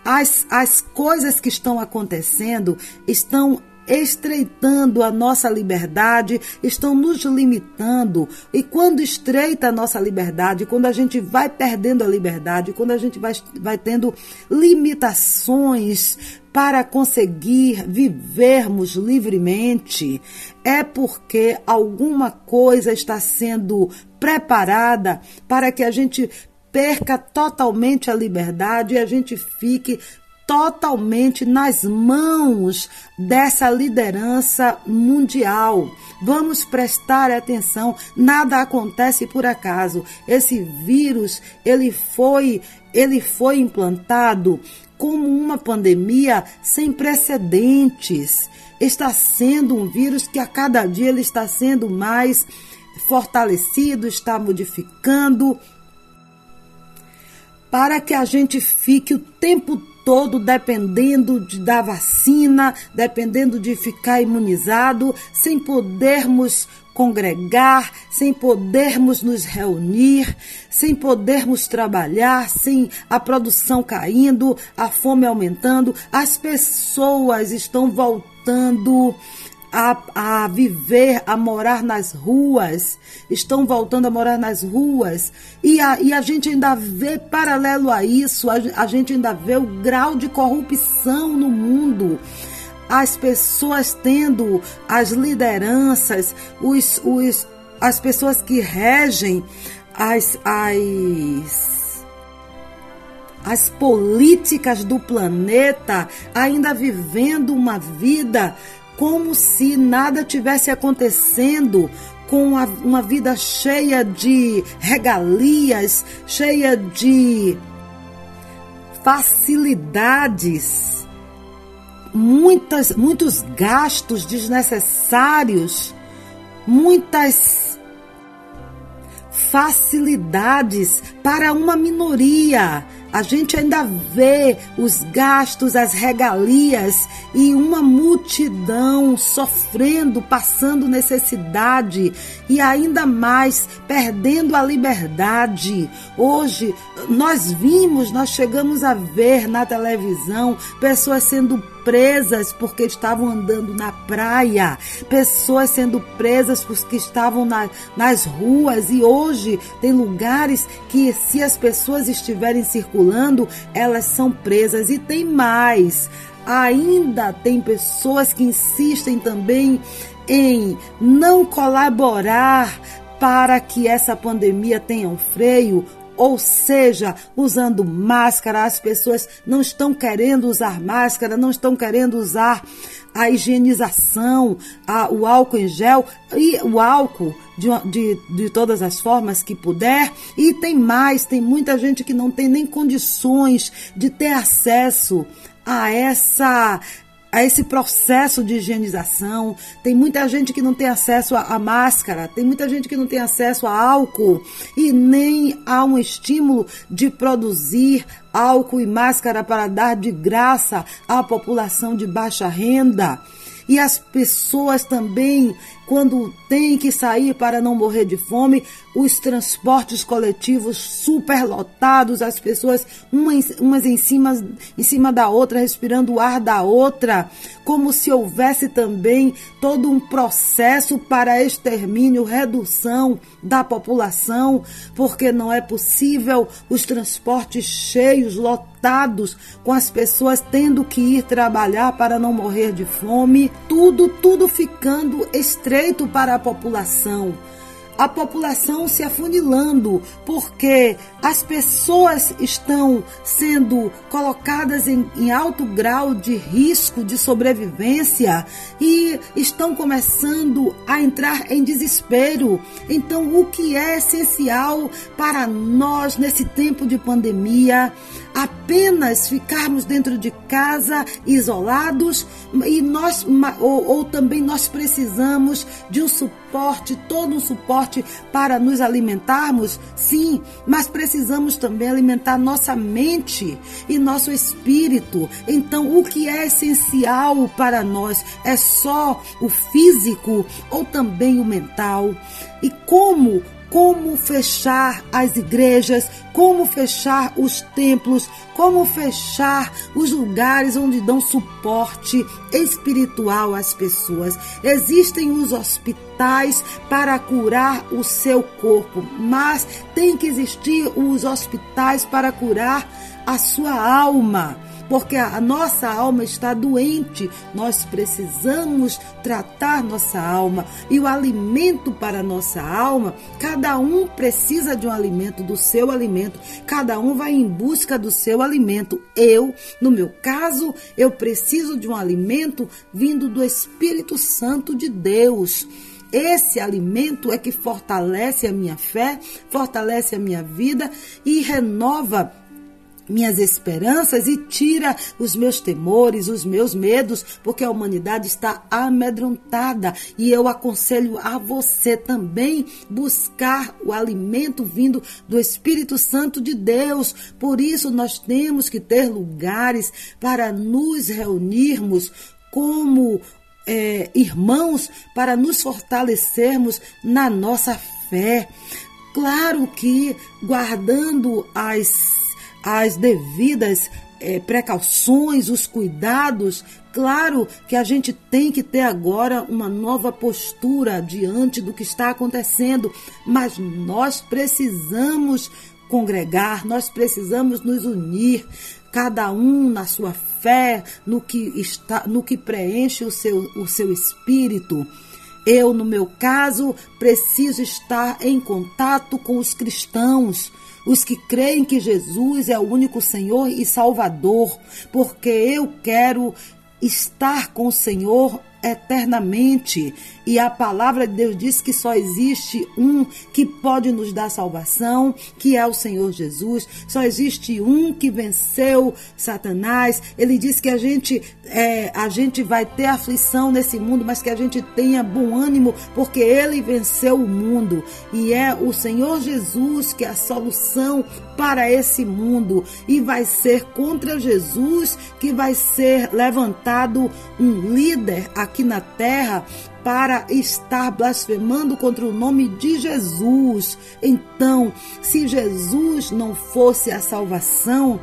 As, as coisas que estão acontecendo estão estreitando a nossa liberdade, estão nos limitando. E quando estreita a nossa liberdade, quando a gente vai perdendo a liberdade, quando a gente vai, vai tendo limitações para conseguir vivermos livremente, é porque alguma coisa está sendo preparada para que a gente perca totalmente a liberdade e a gente fique totalmente nas mãos dessa liderança mundial. Vamos prestar atenção, nada acontece por acaso. Esse vírus, ele foi, ele foi implantado como uma pandemia sem precedentes. Está sendo um vírus que a cada dia ele está sendo mais fortalecido, está modificando para que a gente fique o tempo todo dependendo de, da vacina, dependendo de ficar imunizado, sem podermos congregar, sem podermos nos reunir, sem podermos trabalhar, sem a produção caindo, a fome aumentando, as pessoas estão voltando a, a viver, a morar nas ruas, estão voltando a morar nas ruas, e a, e a gente ainda vê, paralelo a isso, a, a gente ainda vê o grau de corrupção no mundo as pessoas tendo as lideranças, os, os, as pessoas que regem as, as, as políticas do planeta, ainda vivendo uma vida como se nada tivesse acontecendo, com uma, uma vida cheia de regalias, cheia de facilidades, muitas, muitos gastos desnecessários, muitas facilidades para uma minoria a gente ainda vê os gastos, as regalias e uma multidão sofrendo, passando necessidade e ainda mais perdendo a liberdade. Hoje nós vimos, nós chegamos a ver na televisão pessoas sendo presas porque estavam andando na praia, pessoas sendo presas porque estavam na, nas ruas e hoje tem lugares que se as pessoas estiverem circulando, elas são presas e tem mais. Ainda tem pessoas que insistem também em não colaborar para que essa pandemia tenha um freio ou seja, usando máscara, as pessoas não estão querendo usar máscara, não estão querendo usar a higienização, a, o álcool em gel e o álcool de, de, de todas as formas que puder. E tem mais, tem muita gente que não tem nem condições de ter acesso a essa a esse processo de higienização. Tem muita gente que não tem acesso à máscara, tem muita gente que não tem acesso a álcool e nem há um estímulo de produzir álcool e máscara para dar de graça à população de baixa renda. E as pessoas também, quando têm que sair para não morrer de fome, os transportes coletivos superlotados, as pessoas umas, umas em, cima, em cima da outra, respirando o ar da outra, como se houvesse também todo um processo para extermínio, redução da população, porque não é possível os transportes cheios, lotados, com as pessoas tendo que ir trabalhar para não morrer de fome, tudo, tudo ficando estreito para a população a população se afunilando, porque as pessoas estão sendo colocadas em, em, alto grau de risco de sobrevivência e estão começando a entrar em desespero. Então, o que é essencial para nós nesse tempo de pandemia? Apenas ficarmos dentro de casa isolados e nós ou, ou, também nós precisamos de um suporte, todo um suporte para nos alimentarmos? Sim, mas precisamos também alimentar nossa mente e nosso espírito. Então, o que é essencial para nós é só o físico ou também o mental? E como como fechar as igrejas, como fechar os templos, como fechar os lugares onde dão suporte espiritual às pessoas. Existem os hospitais para curar o seu corpo, mas tem que existir os hospitais para curar a sua alma porque a nossa alma está doente. Nós precisamos tratar nossa alma e o alimento para nossa alma, cada um precisa de um alimento, do seu alimento, cada um vai em busca do seu alimento. Eu, no meu caso, eu preciso de um alimento vindo do Espírito Santo de Deus. Esse alimento é que fortalece a minha fé, fortalece a minha vida e renova minhas esperanças e tira os meus temores, os meus medos, porque a humanidade está amedrontada. E eu aconselho a você também buscar o alimento vindo do Espírito Santo de Deus. Por isso, nós temos que ter lugares para nos reunirmos como é, irmãos, para nos fortalecermos na nossa fé. Claro que guardando as as devidas é, precauções, os cuidados. Claro que a gente tem que ter agora uma nova postura diante do que está acontecendo, mas nós precisamos congregar, nós precisamos nos unir, cada um na sua fé, no que está, no que preenche o seu, o seu espírito. Eu, no meu caso, preciso estar em contato com os cristãos, os que creem que Jesus é o único Senhor e Salvador, porque eu quero estar com o Senhor eternamente. E a palavra de Deus diz que só existe um que pode nos dar salvação, que é o Senhor Jesus. Só existe um que venceu Satanás. Ele diz que a gente, é, a gente vai ter aflição nesse mundo, mas que a gente tenha bom ânimo, porque ele venceu o mundo. E é o Senhor Jesus que é a solução para esse mundo. E vai ser contra Jesus que vai ser levantado um líder aqui na terra para estar blasfemando contra o nome de Jesus. Então, se Jesus não fosse a salvação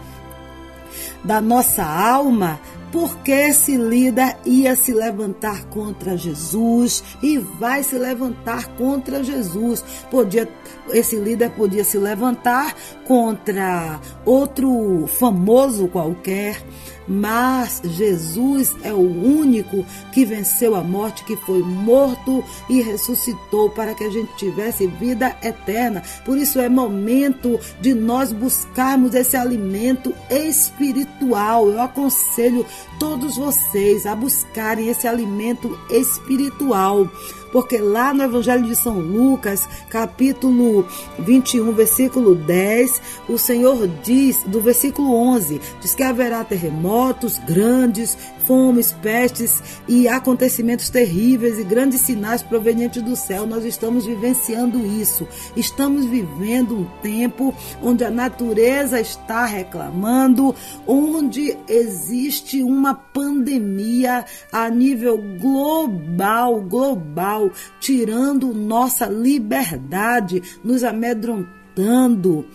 da nossa alma, porque esse líder ia se levantar contra Jesus e vai se levantar contra Jesus. Podia, esse líder podia se levantar contra outro famoso qualquer, mas Jesus é o único que venceu a morte, que foi morto e ressuscitou para que a gente tivesse vida eterna. Por isso é momento de nós buscarmos esse alimento espiritual. Eu aconselho todos vocês a buscarem esse alimento espiritual porque lá no Evangelho de São Lucas, capítulo 21, versículo 10, o Senhor diz, do versículo 11, diz que haverá terremotos grandes, fomes, pestes e acontecimentos terríveis e grandes sinais provenientes do céu. Nós estamos vivenciando isso. Estamos vivendo um tempo onde a natureza está reclamando, onde existe uma pandemia a nível global, global, tirando nossa liberdade, nos amedrontando,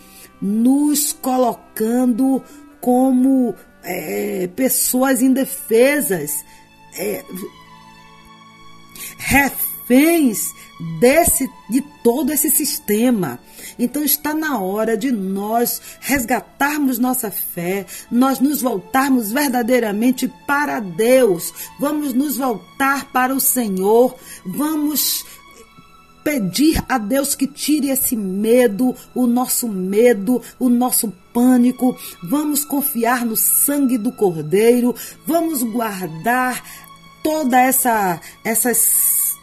nos colocando como é, pessoas indefesas, é, reféns desse, de todo esse sistema. Então está na hora de nós resgatarmos nossa fé, nós nos voltarmos verdadeiramente para Deus, vamos nos voltar para o Senhor, vamos pedir a Deus que tire esse medo, o nosso medo, o nosso pânico. Vamos confiar no sangue do Cordeiro, vamos guardar toda essa essas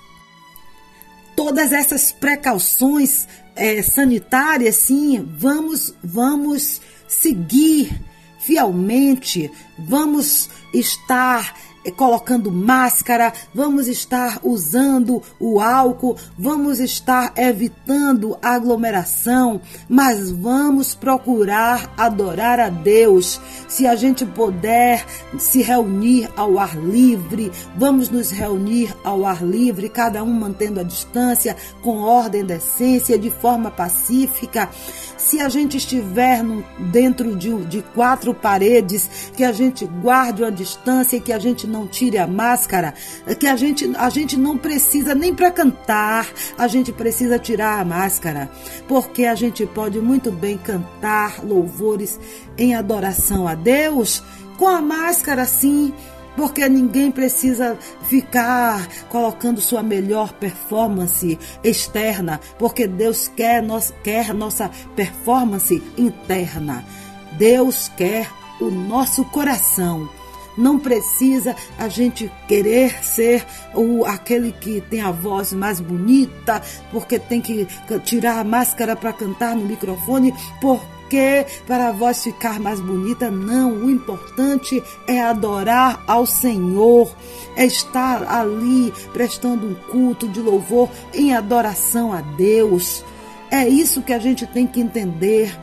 todas essas precauções é, sanitárias, sim, vamos vamos seguir fielmente, vamos estar colocando máscara, vamos estar usando o álcool, vamos estar evitando aglomeração, mas vamos procurar adorar a Deus. Se a gente puder se reunir ao ar livre, vamos nos reunir ao ar livre, cada um mantendo a distância, com ordem, decência, de forma pacífica. Se a gente estiver no, dentro de, de quatro paredes, que a gente guarde uma distância que a gente não tire a máscara, que a gente, a gente não precisa nem para cantar, a gente precisa tirar a máscara, porque a gente pode muito bem cantar louvores em adoração a Deus com a máscara sim porque ninguém precisa ficar colocando sua melhor performance externa, porque Deus quer, nós, quer nossa performance interna. Deus quer o nosso coração. Não precisa a gente querer ser o, aquele que tem a voz mais bonita, porque tem que tirar a máscara para cantar no microfone, porque quê? Para a voz ficar mais bonita. Não, o importante é adorar ao Senhor, é estar ali prestando um culto de louvor em adoração a Deus. É isso que a gente tem que entender.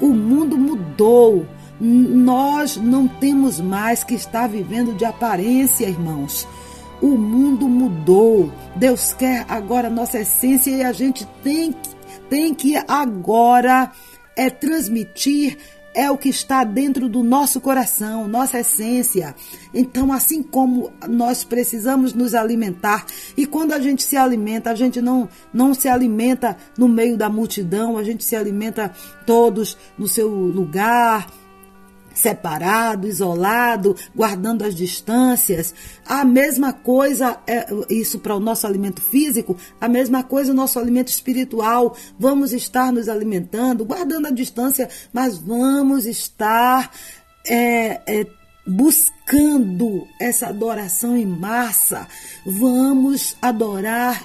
O mundo mudou. Nós não temos mais que estar vivendo de aparência, irmãos. O mundo mudou. Deus quer agora a nossa essência e a gente tem, tem que agora é transmitir é o que está dentro do nosso coração, nossa essência. Então, assim como nós precisamos nos alimentar, e quando a gente se alimenta, a gente não, não se alimenta no meio da multidão, a gente se alimenta todos no seu lugar, separado, isolado, guardando as distâncias. A mesma coisa, é, isso para o nosso alimento físico, a mesma coisa o nosso alimento espiritual. Vamos estar nos alimentando, guardando a distância, mas vamos estar é, é, buscando essa adoração em massa. Vamos adorar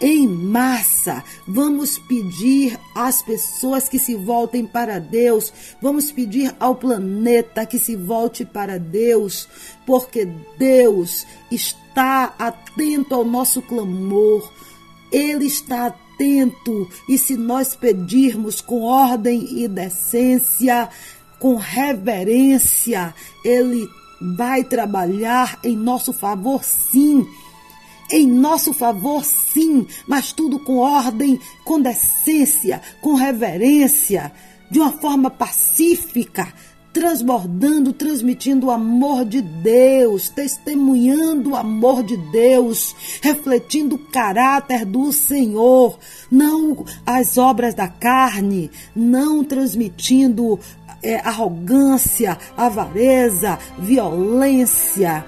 em massa. Vamos pedir às pessoas que se voltem para Deus. Vamos pedir ao planeta que se volte para Deus, porque Deus está atento ao nosso clamor. Ele está atento e se nós pedirmos com ordem e decência, com reverência, ele vai trabalhar em nosso favor, sim em nosso favor, sim, mas tudo com ordem, com decência, com reverência, de uma forma pacífica, transbordando, transmitindo o amor de Deus, testemunhando o amor de Deus, refletindo o caráter do Senhor, não as obras da carne, não transmitindo é, arrogância, avareza, violência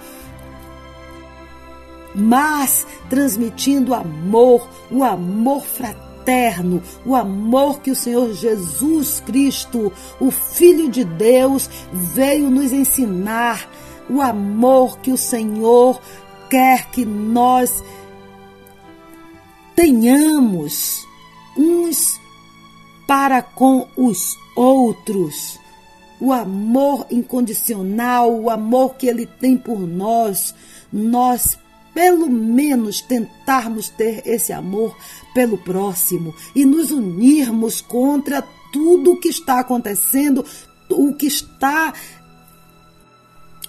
mas transmitindo amor, o amor fraterno, o amor que o Senhor Jesus Cristo, o Filho de Deus, veio nos ensinar, o amor que o Senhor quer que nós tenhamos uns para com os outros. O amor incondicional, o amor que Ele tem por nós, nós pelo menos tentarmos ter esse amor pelo próximo e nos unirmos contra tudo o que está acontecendo, o que está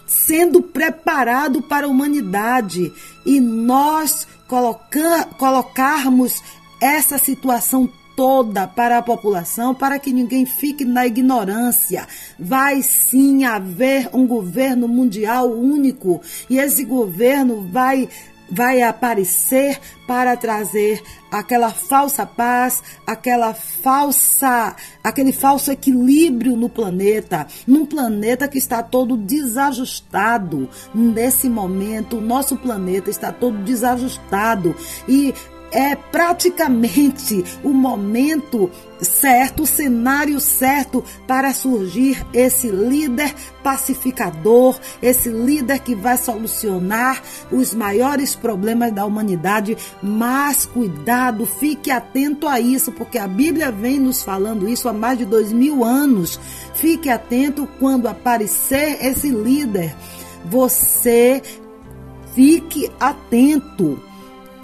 sendo preparado para a humanidade. E nós colocar, colocarmos essa situação toda para a população, para que ninguém fique na ignorância. Vai sim haver um governo mundial único e esse governo vai vai aparecer para trazer aquela falsa paz, aquela falsa, aquele falso equilíbrio no planeta, num planeta que está todo desajustado. Nesse momento, o nosso planeta está todo desajustado e é praticamente o momento certo, o cenário certo para surgir esse líder pacificador, esse líder que vai solucionar os maiores problemas da humanidade. Mas cuidado, fique atento a isso, porque a Bíblia vem nos falando isso há mais de dois mil anos. Fique atento quando aparecer esse líder. Você fique atento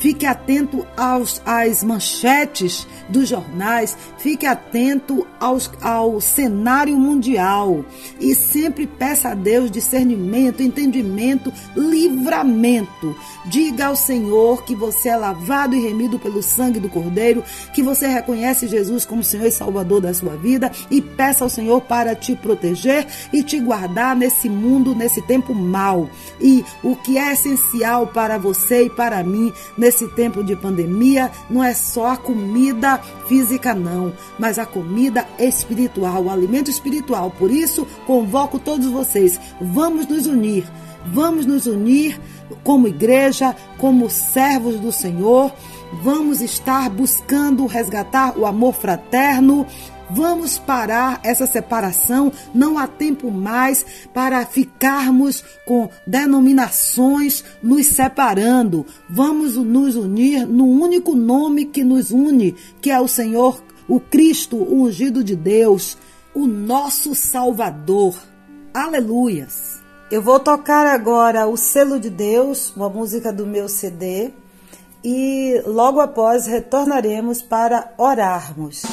Fique atento aos, às manchetes dos jornais, fique atento aos, ao cenário mundial e sempre peça a Deus discernimento, entendimento, livramento. Diga ao Senhor que você é lavado e remido pelo sangue do Cordeiro, que você reconhece Jesus como Senhor e Salvador da sua vida e peça ao Senhor para te proteger e te guardar nesse mundo, nesse tempo mal. E o que é essencial para você e para mim nesse nesse tempo de pandemia não é só a comida física, não, mas a comida espiritual, o alimento espiritual. Por isso, convoco todos vocês, vamos nos unir, vamos nos unir como igreja, como servos do Senhor. Vamos estar buscando resgatar o amor fraterno, Vamos parar essa separação. Não há tempo mais para ficarmos com denominações nos separando. Vamos nos unir no único nome que nos une, que é o Senhor, o Cristo, o ungido de Deus. o nosso Salvador. Aleluias! Eu vou tocar agora o Selo de Deus, uma música do meu CD, e logo após retornaremos para orarmos.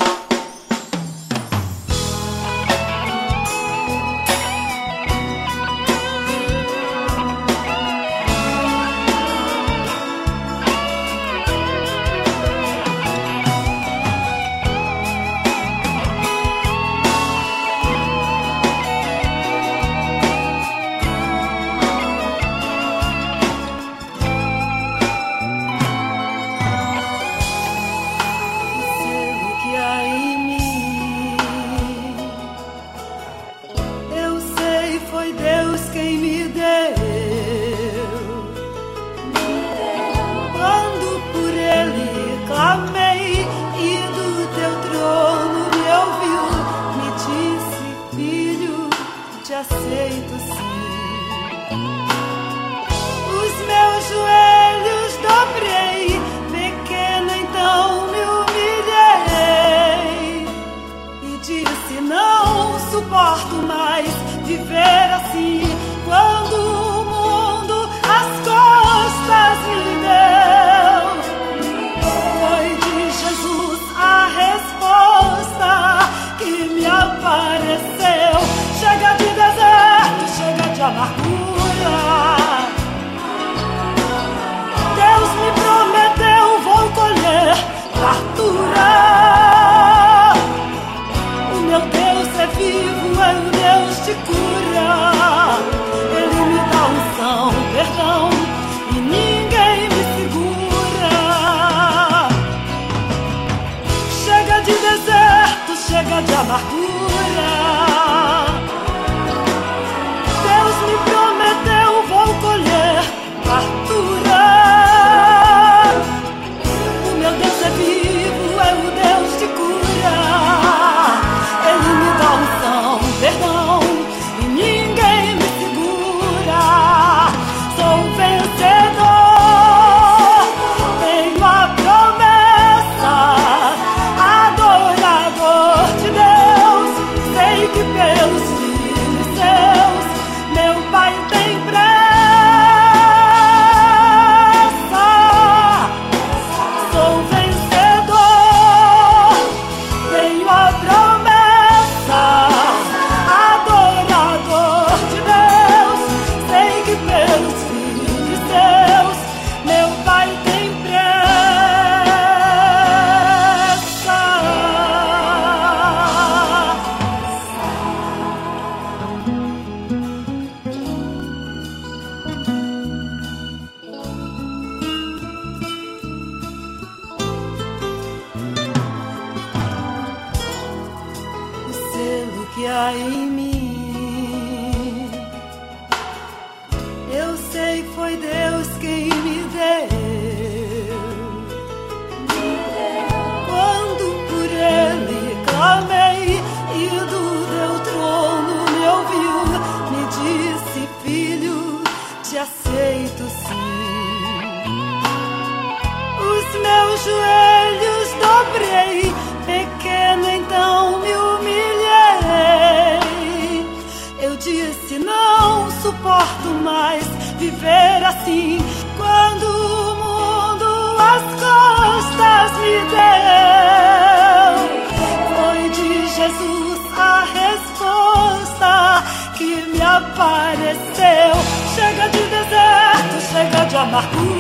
Deus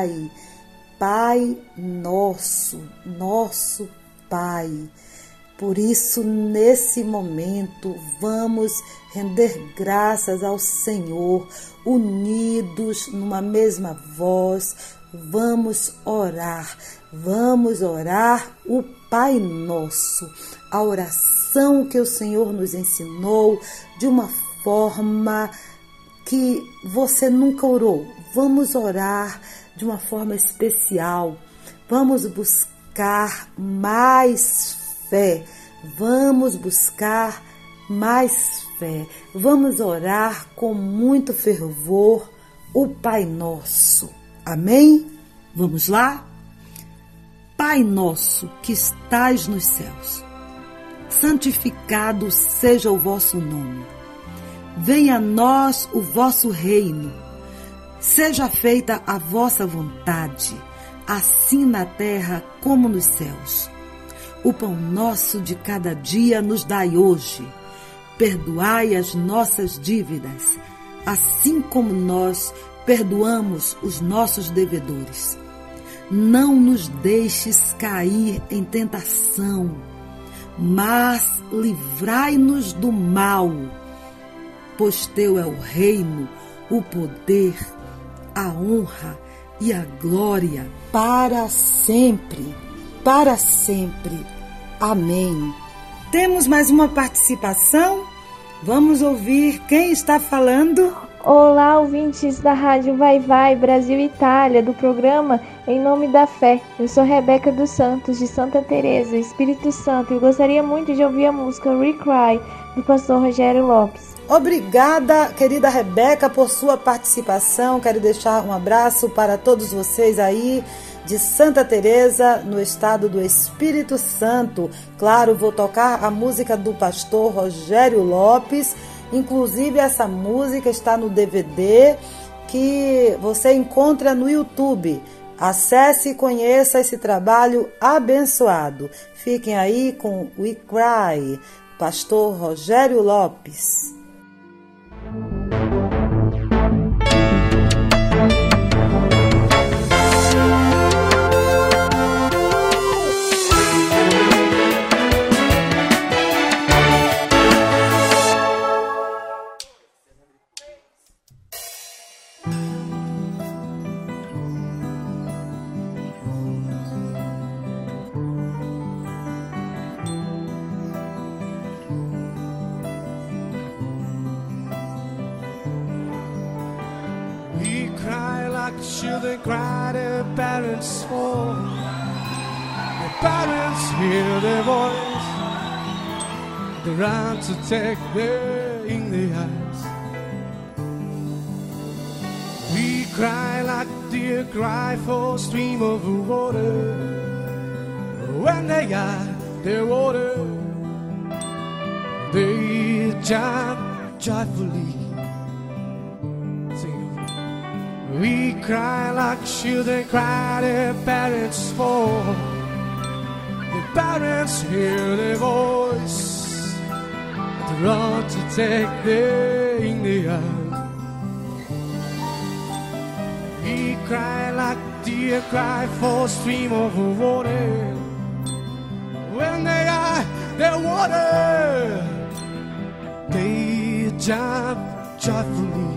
Pai, Pai nosso, nosso Pai. Por isso, nesse momento, vamos render graças ao Senhor, unidos numa mesma voz, vamos orar, vamos orar o Pai Nosso, a oração que o Senhor nos ensinou de uma forma que você nunca orou. Vamos orar de uma forma especial. Vamos buscar mais fé. Vamos buscar mais fé. Vamos orar com muito fervor o Pai Nosso. Amém? Vamos lá? Pai nosso que estais nos céus, santificado seja o vosso nome. Venha a nós o vosso reino. Seja feita a vossa vontade, assim na terra como nos céus. O pão nosso de cada dia nos dai hoje. Perdoai as nossas dívidas, assim como nós perdoamos os nossos devedores não nos deixes cair em tentação, mas livrai-nos do mal, pois teu é o reino, o poder, a honra e a glória para sempre, para sempre. Amém. Temos mais uma participação? Vamos ouvir quem está falando? Olá, ouvintes da Rádio Vai Vai Brasil Itália, do programa Em Nome da Fé. Eu sou Rebeca dos Santos, de Santa Teresa, Espírito Santo, e gostaria muito de ouvir a música Recry, do pastor Rogério Lopes. Obrigada, querida Rebeca, por sua participação. Quero deixar um abraço para todos vocês aí de Santa Teresa, no estado do Espírito Santo. Claro, vou tocar a música do pastor Rogério Lopes Inclusive, essa música está no DVD que você encontra no YouTube. Acesse e conheça esse trabalho abençoado. Fiquem aí com We Cry, Pastor Rogério Lopes. Take in the eyes. We cry like deer cry for a stream of water. When they got their water, they jump joyfully. We cry like children cry their parents for. The parents hear their voice. Run to take their in the We cry like deer cry for a stream of water. When they are their water, they jump joyfully.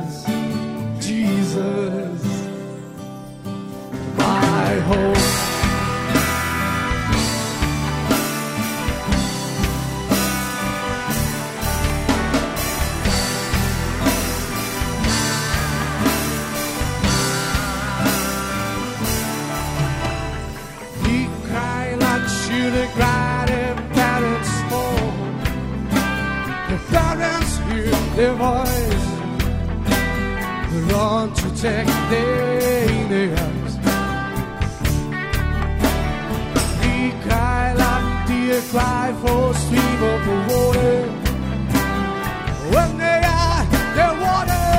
their. They're want to take dangerous. We cry like deer cry for stream of water. When they are the water,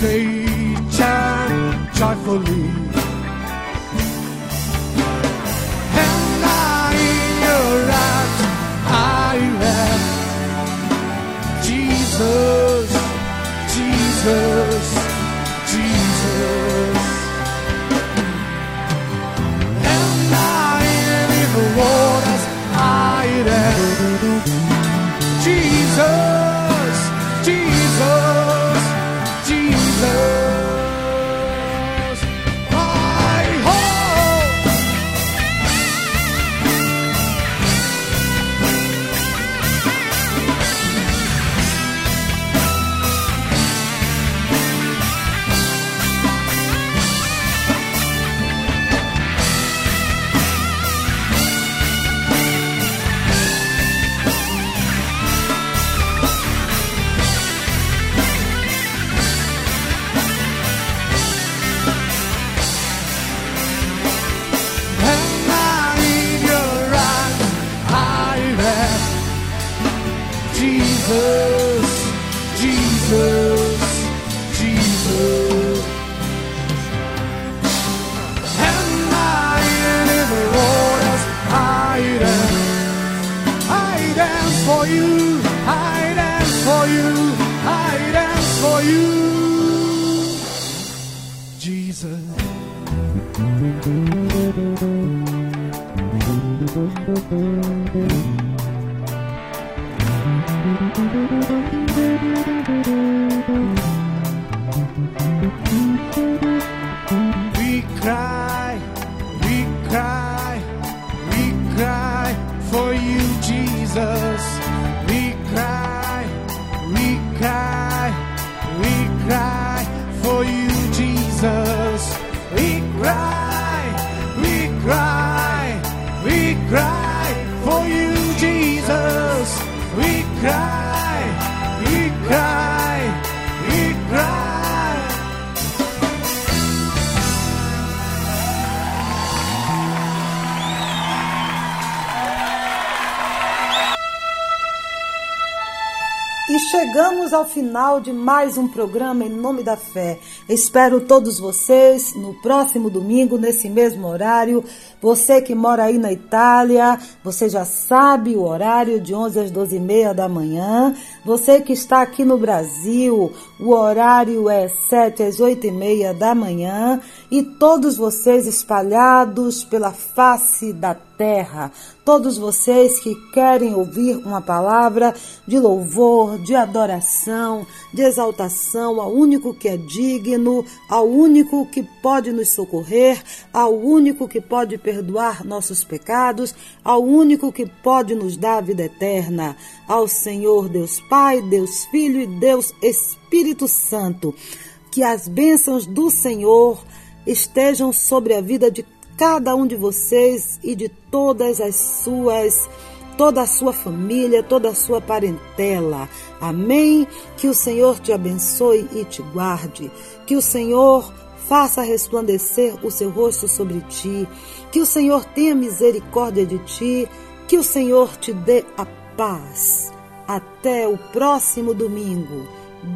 they chant joyfully. Jesus, Jesus, final de mais um programa em nome da fé. Espero todos vocês no próximo domingo, nesse mesmo horário. Você que mora aí na Itália, você já sabe o horário de 11 às 12 e meia da manhã. Você que está aqui no Brasil, o horário é 7 às 8 e meia da manhã. E todos vocês espalhados pela face da terra, todos vocês que querem ouvir uma palavra de louvor, de adoração, de exaltação ao único que é digno, ao único que pode nos socorrer, ao único que pode perdoar nossos pecados, ao único que pode nos dar a vida eterna, ao Senhor Deus Pai, Deus Filho e Deus Espírito Santo. Que as bênçãos do Senhor estejam sobre a vida de cada um de vocês e de todas as suas toda a sua família, toda a sua parentela. Amém? Que o Senhor te abençoe e te guarde. Que o Senhor faça resplandecer o seu rosto sobre ti. Que o Senhor tenha misericórdia de ti. Que o Senhor te dê a paz. Até o próximo domingo.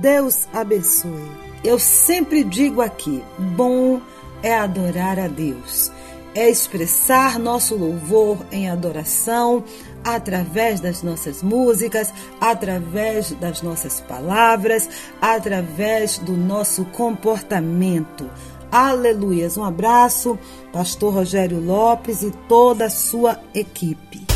Deus abençoe. Eu sempre digo aqui: bom é adorar a Deus é expressar nosso louvor em adoração através das nossas músicas, através das nossas palavras, através do nosso comportamento. Aleluias. Um abraço, Pastor Rogério Lopes e toda a sua equipe.